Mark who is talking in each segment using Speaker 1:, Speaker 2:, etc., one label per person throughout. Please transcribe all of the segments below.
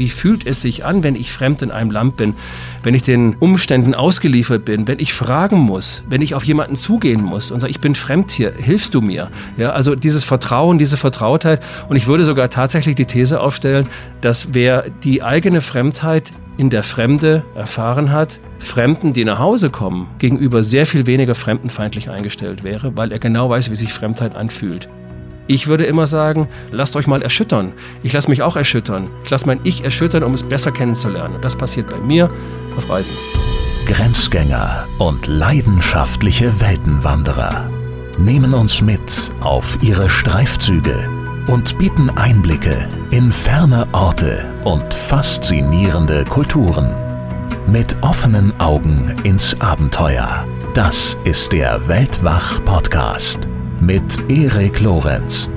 Speaker 1: Wie fühlt es sich an, wenn ich fremd in einem Land bin, wenn ich den Umständen ausgeliefert bin, wenn ich fragen muss, wenn ich auf jemanden zugehen muss und sage, ich bin fremd hier, hilfst du mir? Ja, also dieses Vertrauen, diese Vertrautheit. Und ich würde sogar tatsächlich die These aufstellen, dass wer die eigene Fremdheit in der Fremde erfahren hat, Fremden, die nach Hause kommen, gegenüber sehr viel weniger fremdenfeindlich eingestellt wäre, weil er genau weiß, wie sich Fremdheit anfühlt. Ich würde immer sagen, lasst euch mal erschüttern. Ich lasse mich auch erschüttern. Ich lasse mein Ich erschüttern, um es besser kennenzulernen. Das passiert bei mir auf Reisen.
Speaker 2: Grenzgänger und leidenschaftliche Weltenwanderer nehmen uns mit auf ihre Streifzüge und bieten Einblicke in ferne Orte und faszinierende Kulturen. Mit offenen Augen ins Abenteuer. Das ist der Weltwach-Podcast mit Erik Lorenz.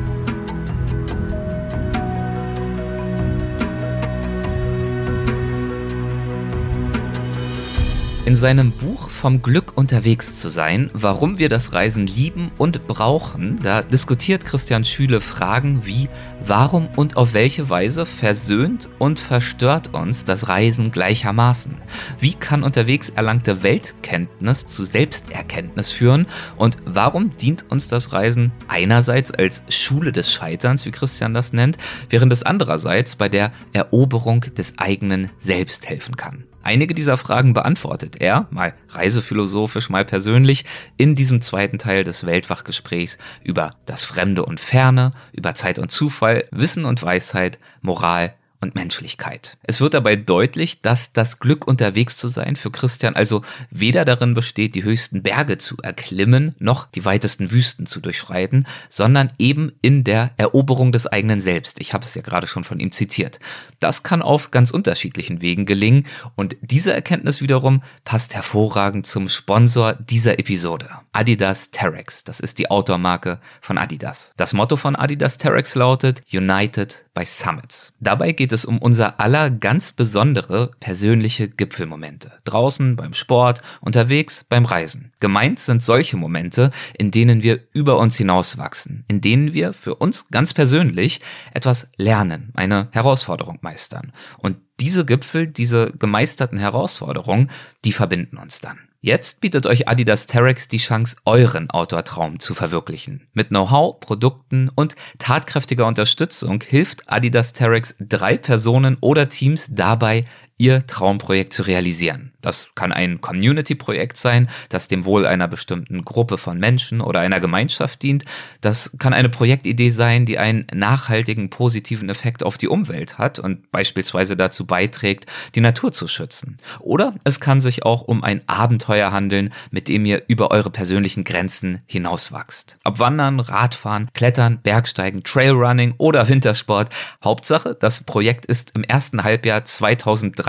Speaker 3: In seinem Buch Vom Glück unterwegs zu sein, warum wir das Reisen lieben und brauchen, da diskutiert Christian Schüle Fragen wie warum und auf welche Weise versöhnt und verstört uns das Reisen gleichermaßen? Wie kann unterwegs erlangte Weltkenntnis zu Selbsterkenntnis führen und warum dient uns das Reisen einerseits als Schule des Scheiterns, wie Christian das nennt, während es andererseits bei der Eroberung des eigenen Selbst helfen kann? Einige dieser Fragen beantwortet. Er, mal reisephilosophisch, mal persönlich, in diesem zweiten Teil des Weltwachgesprächs über das Fremde und Ferne, über Zeit und Zufall, Wissen und Weisheit, Moral und Menschlichkeit. Es wird dabei deutlich, dass das Glück unterwegs zu sein für Christian also weder darin besteht, die höchsten Berge zu erklimmen, noch die weitesten Wüsten zu durchschreiten, sondern eben in der Eroberung des eigenen Selbst. Ich habe es ja gerade schon von ihm zitiert. Das kann auf ganz unterschiedlichen Wegen gelingen und diese Erkenntnis wiederum passt hervorragend zum Sponsor dieser Episode. Adidas Terex. Das ist die Outdoor-Marke von Adidas. Das Motto von Adidas Terex lautet United by Summits. Dabei geht es um unser aller ganz besondere persönliche Gipfelmomente. Draußen, beim Sport, unterwegs, beim Reisen. Gemeint sind solche Momente, in denen wir über uns hinauswachsen, in denen wir für uns ganz persönlich etwas lernen, eine Herausforderung meistern. Und diese Gipfel, diese gemeisterten Herausforderungen, die verbinden uns dann. Jetzt bietet euch Adidas Terex die Chance, euren Outdoor-Traum zu verwirklichen. Mit Know-how, Produkten und tatkräftiger Unterstützung hilft Adidas Terex drei Personen oder Teams dabei, ihr Traumprojekt zu realisieren. Das kann ein Community-Projekt sein, das dem Wohl einer bestimmten Gruppe von Menschen oder einer Gemeinschaft dient. Das kann eine Projektidee sein, die einen nachhaltigen positiven Effekt auf die Umwelt hat und beispielsweise dazu beiträgt, die Natur zu schützen. Oder es kann sich auch um ein Abenteuer handeln, mit dem ihr über eure persönlichen Grenzen hinauswachst. Ob Wandern, Radfahren, Klettern, Bergsteigen, Trailrunning oder Wintersport. Hauptsache, das Projekt ist im ersten Halbjahr 2023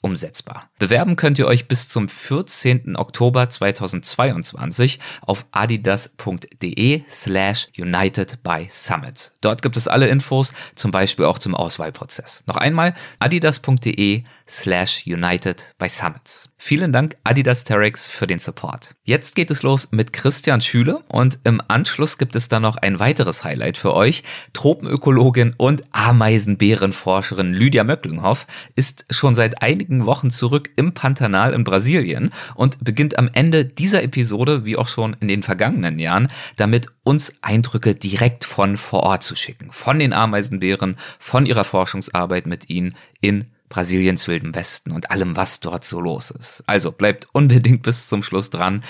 Speaker 3: umsetzbar. Bewerben könnt ihr euch bis zum 14. Oktober 2022 auf adidas.de slash united by summits. Dort gibt es alle Infos, zum Beispiel auch zum Auswahlprozess. Noch einmal adidas.de slash united by summits. Vielen Dank Adidas Terex für den Support. Jetzt geht es los mit Christian Schüle und im Anschluss gibt es dann noch ein weiteres Highlight für euch. Tropenökologin und Ameisenbärenforscherin Lydia Möcklinghoff ist schon seit einigen Wochen zurück im Pantanal in Brasilien und beginnt am Ende dieser Episode, wie auch schon in den vergangenen Jahren, damit uns Eindrücke direkt von vor Ort zu schicken. Von den Ameisenbären, von ihrer Forschungsarbeit mit ihnen in Brasiliens wilden Westen und allem, was dort so los ist. Also bleibt unbedingt bis zum Schluss dran.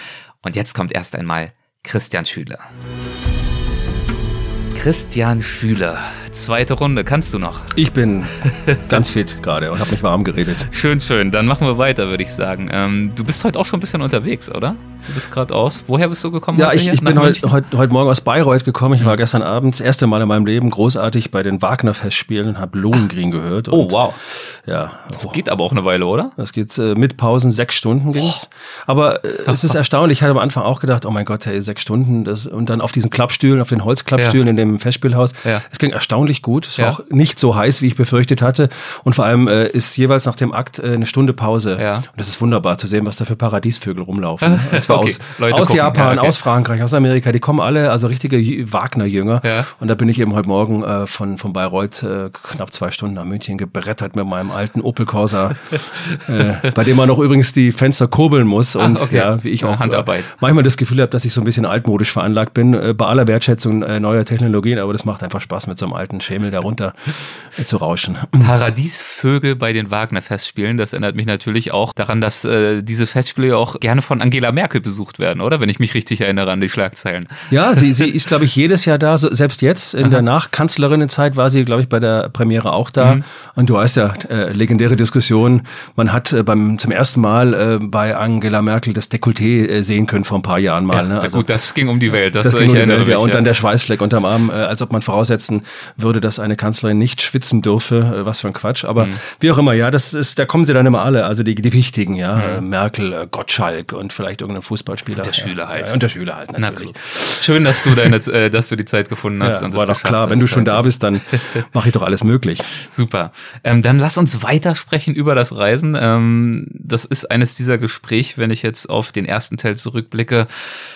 Speaker 3: Und jetzt kommt erst einmal Christian Schüler. Christian Schüler, zweite Runde, kannst du noch?
Speaker 1: Ich bin ganz fit gerade und habe mich warm geredet.
Speaker 3: Schön, schön. Dann machen wir weiter, würde ich sagen. Ähm, du bist heute auch schon ein bisschen unterwegs, oder? Du bist gerade aus. Woher bist du gekommen?
Speaker 1: Ja, ich, ich bin heute heut, heut Morgen aus Bayreuth gekommen. Ich war gestern Abend das erste Mal in meinem Leben großartig bei den Wagner-Festspielen und habe Lohengrin gehört.
Speaker 3: oh, wow.
Speaker 1: Ja.
Speaker 3: Das oh. geht aber auch eine Weile, oder?
Speaker 1: Das geht äh, mit Pausen sechs Stunden ging's. Oh. Aber äh, es ist erstaunlich. Ich hatte am Anfang auch gedacht, oh mein Gott, hey, sechs Stunden. Das, und dann auf diesen Klappstühlen, auf den Holzklappstühlen ja. in dem Festspielhaus. Ja. Es ging erstaunlich erstaunlich gut. Es war
Speaker 3: Ja.
Speaker 1: auch nicht so heiß, wie ich befürchtet hatte. Und vor allem äh, ist jeweils nach dem Akt äh, eine Stunde Pause.
Speaker 3: Ja.
Speaker 1: Und das ist wunderbar zu sehen, was da für Paradiesvögel rumlaufen. Und zwar
Speaker 3: Okay,
Speaker 1: aus,
Speaker 3: Leute
Speaker 1: aus
Speaker 3: gucken.
Speaker 1: Japan,
Speaker 3: Ja, okay.
Speaker 1: aus Frankreich, aus Amerika. Die kommen alle, also richtige Wagner-Jünger.
Speaker 3: Ja.
Speaker 1: Und da bin ich eben heute Morgen äh, von, von Bayreuth äh, knapp zwei Stunden nach München gebrettert mit meinem alten Opel Corsa, äh, bei dem man auch übrigens die Fenster kurbeln muss. Und
Speaker 3: okay.
Speaker 1: ja, wie ich auch
Speaker 3: Handarbeit.
Speaker 1: Äh, manchmal das Gefühl habe, dass ich so ein bisschen altmodisch veranlagt bin, äh, bei aller Wertschätzung äh, neuer Technologien, aber das macht einfach Spaß, mit so einem alten Schemel darunter äh, zu rauschen.
Speaker 3: Paradiesvögel bei den Wagner-Festspielen, das erinnert mich natürlich auch daran, dass äh, diese Festspiele auch gerne von Angela Merkel besucht werden, oder? Wenn ich mich richtig erinnere an die Schlagzeilen.
Speaker 1: Ja, sie, sie ist, glaube ich, jedes Jahr da. So, selbst jetzt in der Nachkanzlerinnenzeit war sie, glaube ich, bei der Premiere auch da.
Speaker 3: Mhm.
Speaker 1: Und du weißt ja, äh, legendäre Diskussion. Man hat äh, beim zum ersten Mal äh, bei Angela Merkel das Dekolleté äh, sehen können vor ein paar Jahren mal. ne?
Speaker 3: Ja, gut, das ging um die Welt. Das,
Speaker 1: das
Speaker 3: ich
Speaker 1: ging um die Welt, ja. Und
Speaker 3: ja.
Speaker 1: dann der Schweißfleck unterm Arm, äh, als ob man voraussetzen würde, dass eine Kanzlerin nicht schwitzen dürfe. Äh, was für ein Quatsch. Aber
Speaker 3: Mhm.
Speaker 1: wie auch immer, ja, das ist, da kommen sie dann immer alle. Also die, die wichtigen, ja. Äh, Merkel, äh, Gottschalk und vielleicht irgendein Fußballspieler.
Speaker 3: Mhm. der Schüler halt.
Speaker 1: Ja, und der Schüler halt,
Speaker 3: Na
Speaker 1: natürlich.
Speaker 3: gut. Schön, dass du deine, äh, dass du die Zeit gefunden hast
Speaker 1: Ja,
Speaker 3: und
Speaker 1: war doch klar, wenn
Speaker 3: hast
Speaker 1: du schon da bist, dann mache ich doch alles möglich.
Speaker 3: Super. Ähm, dann lass uns weitersprechen über das Reisen. Ähm, das ist eines dieser Gespräche, wenn ich jetzt auf den ersten Teil zurückblicke,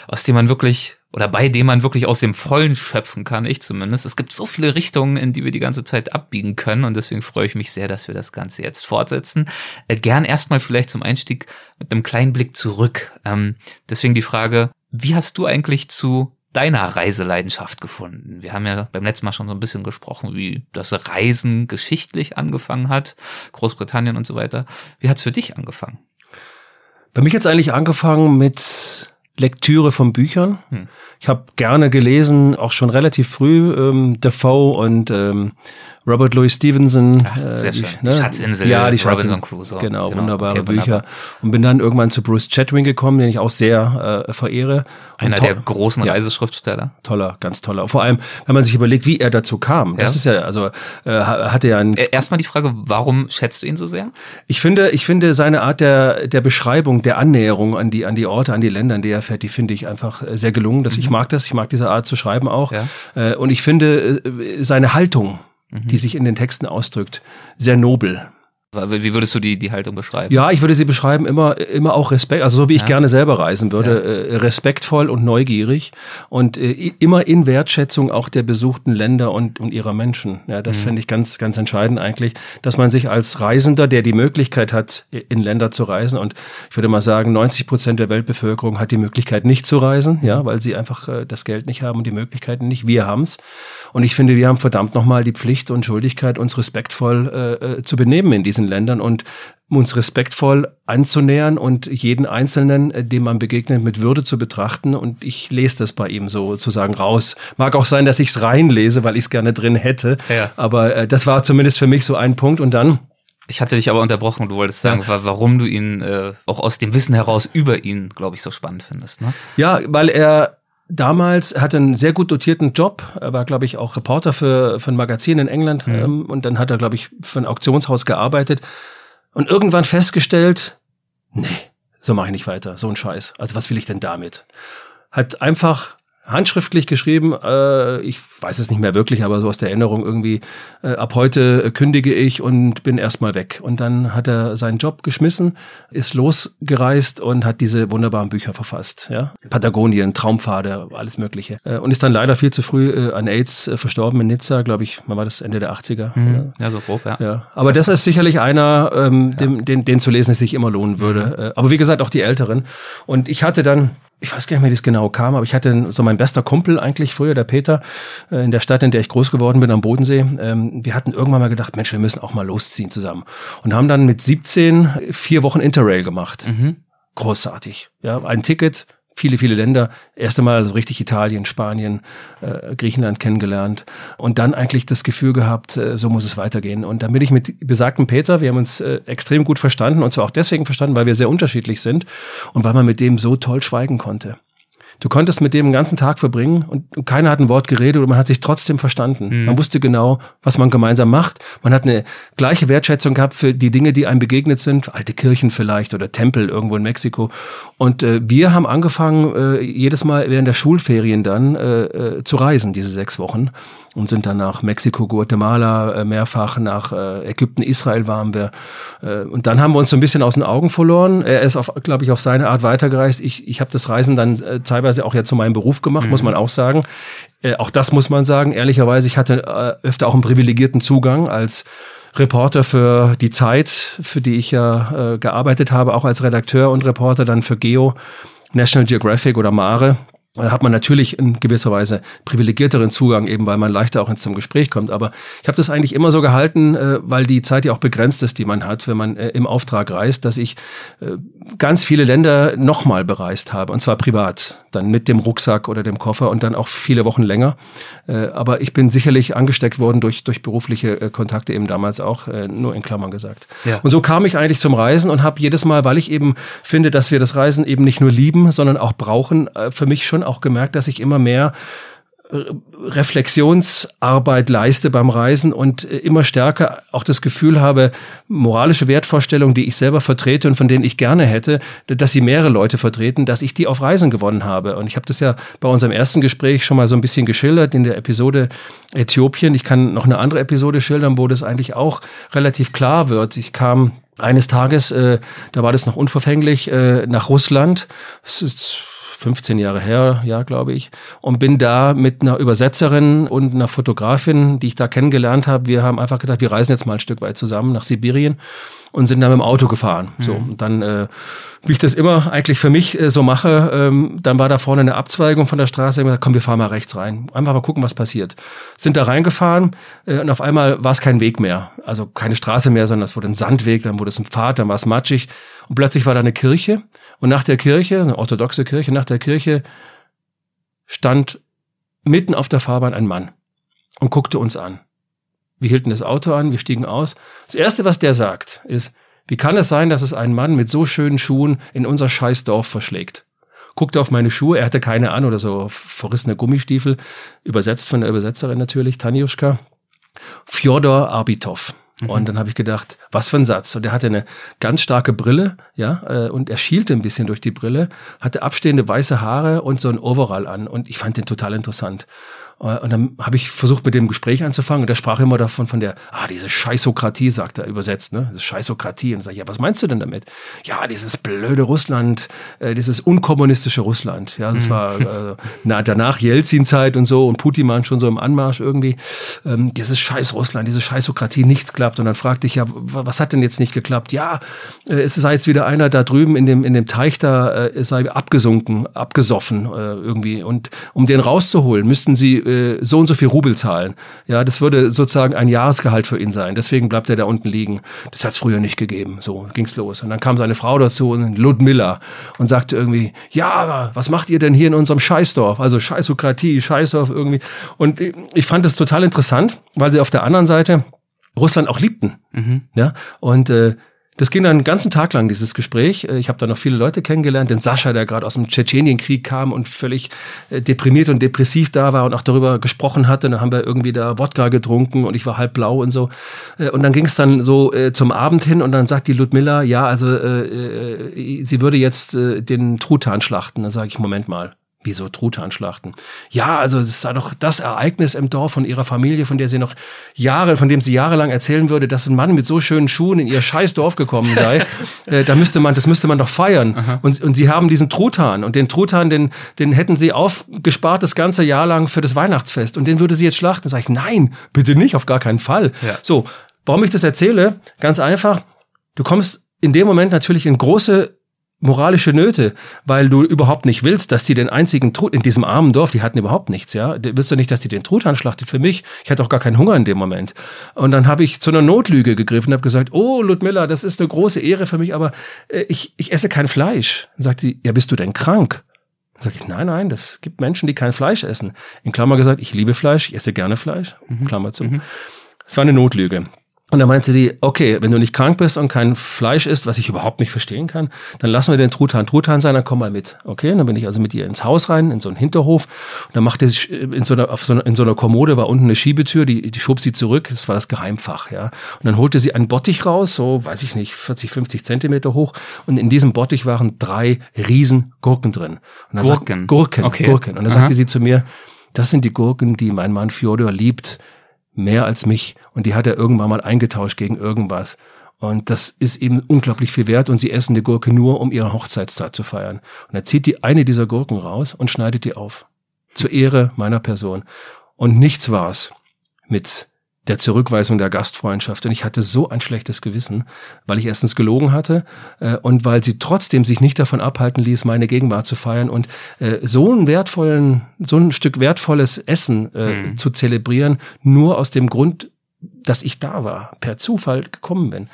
Speaker 3: aus dem man wirklich oder bei dem man wirklich aus dem Vollen schöpfen kann, ich zumindest. Es gibt so viele Richtungen, in die wir die ganze Zeit abbiegen können und deswegen freue ich mich sehr, dass wir das Ganze jetzt fortsetzen. Äh, gern erstmal vielleicht zum Einstieg mit einem kleinen Blick zurück. Ähm, deswegen die Frage, wie hast du eigentlich zu deiner Reiseleidenschaft gefunden? Wir haben ja beim letzten Mal schon so ein bisschen gesprochen, wie das Reisen geschichtlich angefangen hat, Großbritannien und so weiter. Wie hat's für dich angefangen?
Speaker 1: Bei mich jetzt eigentlich angefangen mit Lektüre von Büchern.
Speaker 3: Hm.
Speaker 1: Ich habe gerne gelesen, auch schon relativ früh, ähm, Defoe und ähm, Robert Louis Stevenson.
Speaker 3: Ach, sehr
Speaker 1: die,
Speaker 3: schön. Die Schatzinsel,
Speaker 1: ja, die
Speaker 3: Robinson
Speaker 1: Schatzinsel.
Speaker 3: Crusoe.
Speaker 1: Genau,
Speaker 3: Genau,
Speaker 1: wunderbare
Speaker 3: okay, wunderbar.
Speaker 1: Bücher. Und bin dann irgendwann zu Bruce Chatwin gekommen, den ich auch sehr äh, verehre. Und
Speaker 3: Einer der großen
Speaker 1: Ja.
Speaker 3: Reiseschriftsteller.
Speaker 1: Toller, ganz toller. Vor allem, wenn man sich überlegt, wie er dazu kam. Das
Speaker 3: Ja.
Speaker 1: ist ja, also äh, ha- hatte ja ein
Speaker 3: Äh, Erstmal die Frage, warum schätzt du ihn so sehr?
Speaker 1: Ich finde, ich finde seine Art der, der Beschreibung, der Annäherung an die, an die Orte, an die Länder, an die er fährt, die finde ich einfach äh, sehr gelungen. Das, Ich mag das, ich mag diese Art zu schreiben auch.
Speaker 3: Ja.
Speaker 1: Äh, Und ich finde äh, seine Haltung,
Speaker 3: Mhm.
Speaker 1: die sich in den Texten ausdrückt, sehr nobel.
Speaker 3: Wie würdest du die, die Haltung beschreiben?
Speaker 1: Ja, ich würde sie beschreiben, immer, immer auch Respekt, also so wie ich
Speaker 3: Ja.
Speaker 1: gerne selber reisen würde, äh, respektvoll und neugierig und äh, immer in Wertschätzung auch der besuchten Länder und, und ihrer Menschen. Ja, das
Speaker 3: Mhm.
Speaker 1: finde ich ganz, ganz entscheidend eigentlich, dass man sich als Reisender, der die Möglichkeit hat, in Länder zu reisen und ich würde mal sagen, 90 Prozent der Weltbevölkerung hat die Möglichkeit nicht zu reisen, ja, weil sie einfach äh, das Geld nicht haben und die Möglichkeiten nicht. Wir haben's. Und ich finde, wir haben verdammt nochmal die Pflicht und Schuldigkeit, uns respektvoll äh, äh, zu benehmen in diesen Ländern und uns respektvoll anzunähern und jeden Einzelnen, äh, dem man begegnet, mit Würde zu betrachten. Und ich lese das bei ihm sozusagen raus. Mag auch sein, dass ich es reinlese, weil ich es gerne drin hätte.
Speaker 3: Ja.
Speaker 1: Aber äh, das war zumindest für mich so ein Punkt. Und dann
Speaker 3: Ich hatte dich aber unterbrochen, du wolltest sagen, wa- warum du ihn äh, auch aus dem Wissen heraus über ihn, glaube ich, so spannend findest. Ne?
Speaker 1: Ja, weil er damals er hatte einen sehr gut dotierten Job. Er war, glaube ich, auch Reporter für, für ein Magazin in England.
Speaker 3: Mhm.
Speaker 1: Ähm, und dann hat er, glaube ich, für ein Auktionshaus gearbeitet. Und irgendwann festgestellt, nee, so mache ich nicht weiter. So ein Scheiß. Also was will ich denn damit? Hat einfach handschriftlich geschrieben, äh, ich weiß es nicht mehr wirklich, aber so aus der Erinnerung irgendwie, äh, ab heute kündige ich und bin erstmal weg. Und dann hat er seinen Job geschmissen, ist losgereist und hat diese wunderbaren Bücher verfasst. Ja? Patagonien, Traumpfade, alles Mögliche. Äh, und ist dann leider viel zu früh äh, an AIDS äh, verstorben in Nizza, glaube ich, wann war das Ende der 80er? Ja.
Speaker 3: Ja, so grob, ja.
Speaker 1: Ja, aber das ist sicherlich einer, ähm, dem, den, den zu lesen, es sich immer lohnen würde. Äh, aber wie gesagt, auch die Älteren. Und ich hatte dann, ich weiß gar nicht mehr, wie es genau kam, aber ich hatte so mein bester Kumpel eigentlich früher, der Peter, äh, in der Stadt, in der ich groß geworden bin, am Bodensee. Ähm, wir hatten irgendwann mal gedacht, Mensch, wir müssen auch mal losziehen zusammen. Und haben dann mit 17 vier Wochen Interrail gemacht.
Speaker 3: Mhm.
Speaker 1: Großartig. Ja, ein Ticket, viele, viele Länder. Erste Mal so richtig Italien, Spanien, äh, Griechenland kennengelernt und dann eigentlich das Gefühl gehabt, äh, so muss es weitergehen. Und dann bin ich mit besagten Peter, wir haben uns äh, extrem gut verstanden und zwar auch deswegen verstanden, weil wir sehr unterschiedlich sind und weil man mit dem so toll schweigen konnte. Du konntest mit dem den ganzen Tag verbringen und keiner hat ein Wort geredet und man hat sich trotzdem verstanden. Man wusste genau, was man gemeinsam macht. Man hat eine gleiche Wertschätzung gehabt für die Dinge, die einem begegnet sind. Alte Kirchen vielleicht oder Tempel irgendwo in Mexiko. Und äh, wir haben angefangen, äh, jedes Mal während der Schulferien dann äh, äh, zu reisen, diese sechs Wochen. Und sind dann nach Mexiko, Guatemala äh, mehrfach, nach äh, Ägypten, Israel waren wir. Äh, und dann haben wir uns so ein bisschen aus den Augen verloren. Er ist, auf, glaube ich, auf seine Art weitergereist. Ich, ich habe das Reisen dann teilweise auch ja zu meinem Beruf gemacht, mhm. muss man auch sagen. Auch das muss man sagen. Ehrlicherweise, ich hatte öfter auch einen privilegierten Zugang als Reporter für die Zeit, für die ich ja gearbeitet habe, auch als Redakteur und Reporter dann für Geo, National Geographic oder Mare hat man natürlich in gewisser Weise privilegierteren Zugang, eben weil man leichter auch ins Gespräch kommt. Aber ich habe das eigentlich immer so gehalten, äh, weil die Zeit ja auch begrenzt ist, die man hat, wenn man äh, im Auftrag reist, dass ich äh, ganz viele Länder nochmal bereist habe, und zwar privat, dann mit dem Rucksack oder dem Koffer und dann auch viele Wochen länger. Aber ich bin sicherlich angesteckt worden durch, durch berufliche Kontakte eben damals auch, nur in Klammern gesagt. Ja. Und so kam ich eigentlich zum Reisen und habe jedes Mal, weil ich eben finde, dass wir das Reisen eben nicht nur lieben, sondern auch brauchen, für mich schon auch gemerkt, dass ich immer mehr äh, Reflexionsarbeit leiste beim Reisen und äh, immer stärker auch das Gefühl habe, moralische Wertvorstellungen, die ich selber vertrete und von denen ich gerne hätte, dass sie mehrere Leute vertreten, dass ich die auf Reisen gewonnen habe. Und ich habe das ja bei unserem ersten Gespräch schon mal so ein bisschen geschildert in der Episode Äthiopien. Ich kann noch eine andere Episode schildern, wo das eigentlich auch relativ klar wird. Ich kam eines Tages, äh, da war das noch unverfänglich, äh, nach Russland. Es ist 15 Jahre her, ja, glaube ich, und bin da mit einer Übersetzerin und einer Fotografin, die ich da kennengelernt habe. Wir haben einfach gedacht, wir reisen jetzt mal ein Stück weit zusammen nach Sibirien und sind dann mit dem Auto gefahren. Mhm. So, und dann, äh, wie ich das immer eigentlich für mich äh, so mache, ähm, dann war da vorne eine Abzweigung von der Straße. Ich gesagt, komm, wir fahren mal rechts rein. Einfach mal gucken, was passiert. Sind da reingefahren äh, und auf einmal war es kein Weg mehr. Also keine Straße mehr, sondern es wurde ein Sandweg, dann wurde es ein Pfad, dann war es matschig. Und plötzlich war da eine Kirche und nach der Kirche, eine orthodoxe Kirche, nach der Kirche stand mitten auf der Fahrbahn ein Mann und guckte uns an. Wir hielten das Auto an, wir stiegen aus. Das Erste, was der sagt, ist, wie kann es sein, dass es einen Mann mit so schönen Schuhen in unser scheiß Dorf verschlägt? Guckte auf meine Schuhe, er hatte keine an oder so verrissene Gummistiefel, übersetzt von der Übersetzerin natürlich, Tanjuschka. Fjodor Arbitov. Mhm. Und dann habe ich gedacht, was für ein Satz. Und er hatte eine ganz starke Brille, ja, äh, und er schielte ein bisschen durch die Brille, hatte abstehende weiße Haare und so ein Overall an. Und ich fand den total interessant. Äh, und dann habe ich versucht, mit dem Gespräch anzufangen. Und der sprach immer davon, von der, ah, diese Scheißokratie, sagt er übersetzt, ne? Das Scheißokratie. Und sag ich, ja, was meinst du denn damit? Ja, dieses blöde Russland, äh, dieses unkommunistische Russland. Ja, das mhm. war äh, na, danach Jelzin-Zeit und so und Putin waren schon so im Anmarsch irgendwie. Ähm, dieses Scheiß Russland, diese Scheißokratie, nichts klappt. Und dann fragte ich, ja, was hat denn jetzt nicht geklappt? Ja, äh, es sei jetzt wieder einer da drüben in dem, in dem Teich da, äh, sei abgesunken, abgesoffen äh, irgendwie. Und um den rauszuholen, müssten sie äh, so und so viel Rubel zahlen. Ja, das würde sozusagen ein Jahresgehalt für ihn sein. Deswegen bleibt er da unten liegen. Das hat es früher nicht gegeben. So ging's los. Und dann kam seine Frau dazu und Ludmilla und sagte irgendwie, ja, aber was macht ihr denn hier in unserem Scheißdorf? Also Scheißokratie, Scheißdorf irgendwie. Und ich fand das total interessant, weil sie auf der anderen Seite Russland auch liebten. Mhm. Ja, und äh, das ging dann einen ganzen Tag lang, dieses Gespräch. Äh, ich habe da noch viele Leute kennengelernt. Den Sascha, der gerade aus dem Tschetschenienkrieg kam und völlig äh, deprimiert und depressiv da war und auch darüber gesprochen hatte. Dann haben wir irgendwie da Wodka getrunken und ich war halb blau und so. Äh, und dann ging es dann so zum Abend hin und dann sagt die Ludmilla, ja, also äh, sie würde jetzt äh, den Truthahn schlachten. Dann sage ich, Moment mal. Wieso Truthahnschlachten? Ja, also es war doch das Ereignis im Dorf von ihrer Familie, von der sie noch Jahre, von dem sie jahrelang erzählen würde, dass ein Mann mit so schönen Schuhen in ihr scheiß Dorf gekommen sei. äh, da müsste man, das müsste man doch feiern. Und, und sie haben diesen Truthahn und den Truthahn, den, den hätten sie aufgespart das ganze Jahr lang für das Weihnachtsfest und den würde sie jetzt schlachten. Sag ich, nein, bitte nicht, auf gar keinen Fall. Ja. So, warum ich das erzähle? Ganz einfach. Du kommst in dem Moment natürlich in große moralische Nöte, weil du überhaupt nicht willst, dass sie den einzigen Trut in diesem armen Dorf, die hatten überhaupt nichts, ja. Willst du nicht, dass sie den Truthahn schlachtet für mich? Ich hatte auch gar keinen Hunger in dem Moment. Und dann habe ich zu einer Notlüge gegriffen und habe gesagt, oh Ludmilla, das ist eine große Ehre für mich, aber äh, ich, ich esse kein Fleisch. Dann sagt sie, ja, bist du denn krank? Dann sage ich, nein, nein, das gibt Menschen, die kein Fleisch essen. In Klammer gesagt, ich liebe Fleisch, ich esse gerne Fleisch, mhm. Klammer zu. Mhm. Es war eine Notlüge. Und dann meinte sie, okay, wenn du nicht krank bist und kein Fleisch isst, was ich überhaupt nicht verstehen kann, dann lassen wir den Truthahn Truthahn sein, dann komm mal mit. Okay, und dann bin ich also mit ihr ins Haus rein, in so einen Hinterhof. Und dann machte sie in so einer, auf so einer, in so einer Kommode war unten eine Schiebetür, die, die schob sie zurück. Das war das Geheimfach, ja. Und dann holte sie einen Bottich raus, so, weiß ich nicht, 40, 50 Zentimeter hoch. Und in diesem Bottich waren drei riesen Gurken drin.
Speaker 3: Gurken?
Speaker 1: Sagt, Gurken, okay. Gurken. Und dann Aha. sagte sie zu mir, das sind die Gurken, die mein Mann Fjodor liebt, mehr als mich. Und die hat er irgendwann mal eingetauscht gegen irgendwas. Und das ist eben unglaublich viel wert und sie essen die Gurke nur, um ihre Hochzeitstag zu feiern. Und er zieht die eine dieser Gurken raus und schneidet die auf. Zur Ehre meiner Person. Und nichts war's mit der Zurückweisung der Gastfreundschaft. Und ich hatte so ein schlechtes Gewissen, weil ich erstens gelogen hatte äh, und weil sie trotzdem sich nicht davon abhalten ließ, meine Gegenwart zu feiern und äh, so einen wertvollen, so ein Stück wertvolles Essen äh, mhm. zu zelebrieren, nur aus dem Grund, dass ich da war, per Zufall gekommen bin.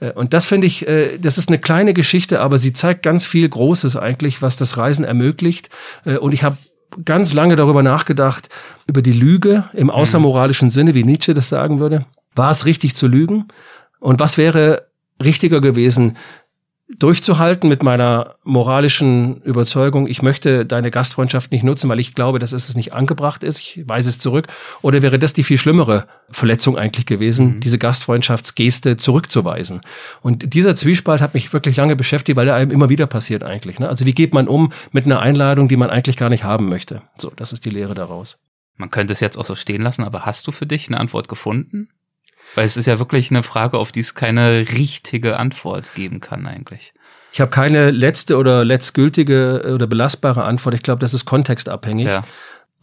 Speaker 1: Äh, und das finde ich, äh, das ist eine kleine Geschichte, aber sie zeigt ganz viel Großes eigentlich, was das Reisen ermöglicht. Äh, und ich habe ganz lange darüber nachgedacht, über die Lüge im mhm. außermoralischen Sinne, wie Nietzsche das sagen würde. War es richtig zu lügen? Und was wäre richtiger gewesen, durchzuhalten mit meiner moralischen Überzeugung, ich möchte deine Gastfreundschaft nicht nutzen, weil ich glaube, dass es nicht angebracht ist, ich weise es zurück, oder wäre das die viel schlimmere Verletzung eigentlich gewesen, mhm. diese Gastfreundschaftsgeste zurückzuweisen? Und dieser Zwiespalt hat mich wirklich lange beschäftigt, weil er einem immer wieder passiert eigentlich. Ne? Also wie geht man um mit einer Einladung, die man eigentlich gar nicht haben möchte? So, das ist die Lehre daraus.
Speaker 3: Man könnte es jetzt auch so stehen lassen, aber hast du für dich eine Antwort gefunden? Weil es ist ja wirklich eine Frage, auf die es keine richtige Antwort geben kann eigentlich.
Speaker 1: Ich habe keine letzte oder letztgültige oder belastbare Antwort. Ich glaube, das ist kontextabhängig. Ja.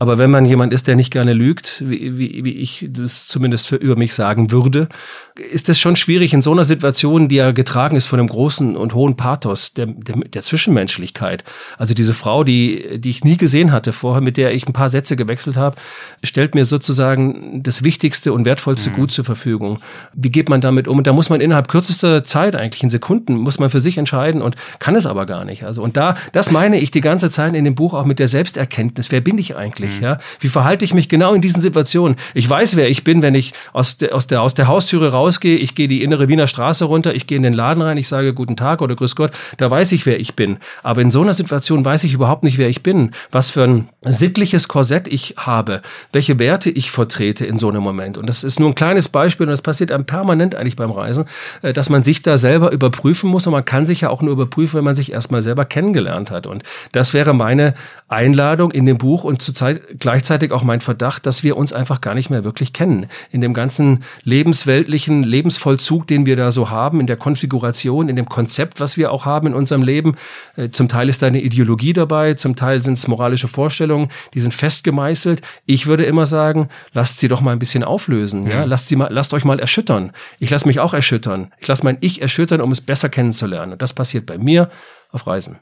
Speaker 1: Aber wenn man jemand ist, der nicht gerne lügt, wie, wie, wie ich das zumindest für über mich sagen würde, ist es schon schwierig in so einer Situation, die ja getragen ist von einem großen und hohen Pathos der, der, der Zwischenmenschlichkeit. Also diese Frau, die, die ich nie gesehen hatte vorher, mit der ich ein paar Sätze gewechselt habe, stellt mir sozusagen das wichtigste und wertvollste mhm. Gut zur Verfügung. Wie geht man damit um? Und da muss man innerhalb kürzester Zeit, eigentlich in Sekunden, muss man für sich entscheiden und kann es aber gar nicht. Also und da, das meine ich die ganze Zeit in dem Buch auch mit der Selbsterkenntnis. Wer bin ich eigentlich? Ich? Ja? Wie verhalte ich mich genau in diesen Situationen? Ich weiß, wer ich bin, wenn ich aus der, aus der, aus der Haustüre rausgehe, ich gehe die innere Wiener Straße runter, ich gehe in den Laden rein, ich sage Guten Tag oder Grüß Gott, da weiß ich, wer ich bin. Aber in so einer Situation weiß ich überhaupt nicht, wer ich bin, was für ein sittliches Korsett ich habe, welche Werte ich vertrete in so einem Moment. Und das ist nur ein kleines Beispiel und das passiert einem permanent eigentlich beim Reisen, äh, dass man sich da selber überprüfen muss und man kann sich ja auch nur überprüfen, wenn man sich erstmal selber kennengelernt hat. Und das wäre meine Einladung in dem Buch und zurzeit gleichzeitig auch mein Verdacht, dass wir uns einfach gar nicht mehr wirklich kennen. In dem ganzen lebensweltlichen Lebensvollzug, den wir da so haben, in der Konfiguration, in dem Konzept, was wir auch haben in unserem Leben. Äh, zum Teil ist da eine Ideologie dabei, zum Teil sind es moralische Vorstellungen, die sind festgemeißelt. Ich würde immer sagen, lasst sie doch mal ein bisschen auflösen. Ja? ja? Lasst, sie mal, lasst euch mal erschüttern. Ich lasse mich auch erschüttern. Ich lasse mein Ich erschüttern, um es besser kennenzulernen. Und das passiert bei mir auf Reisen.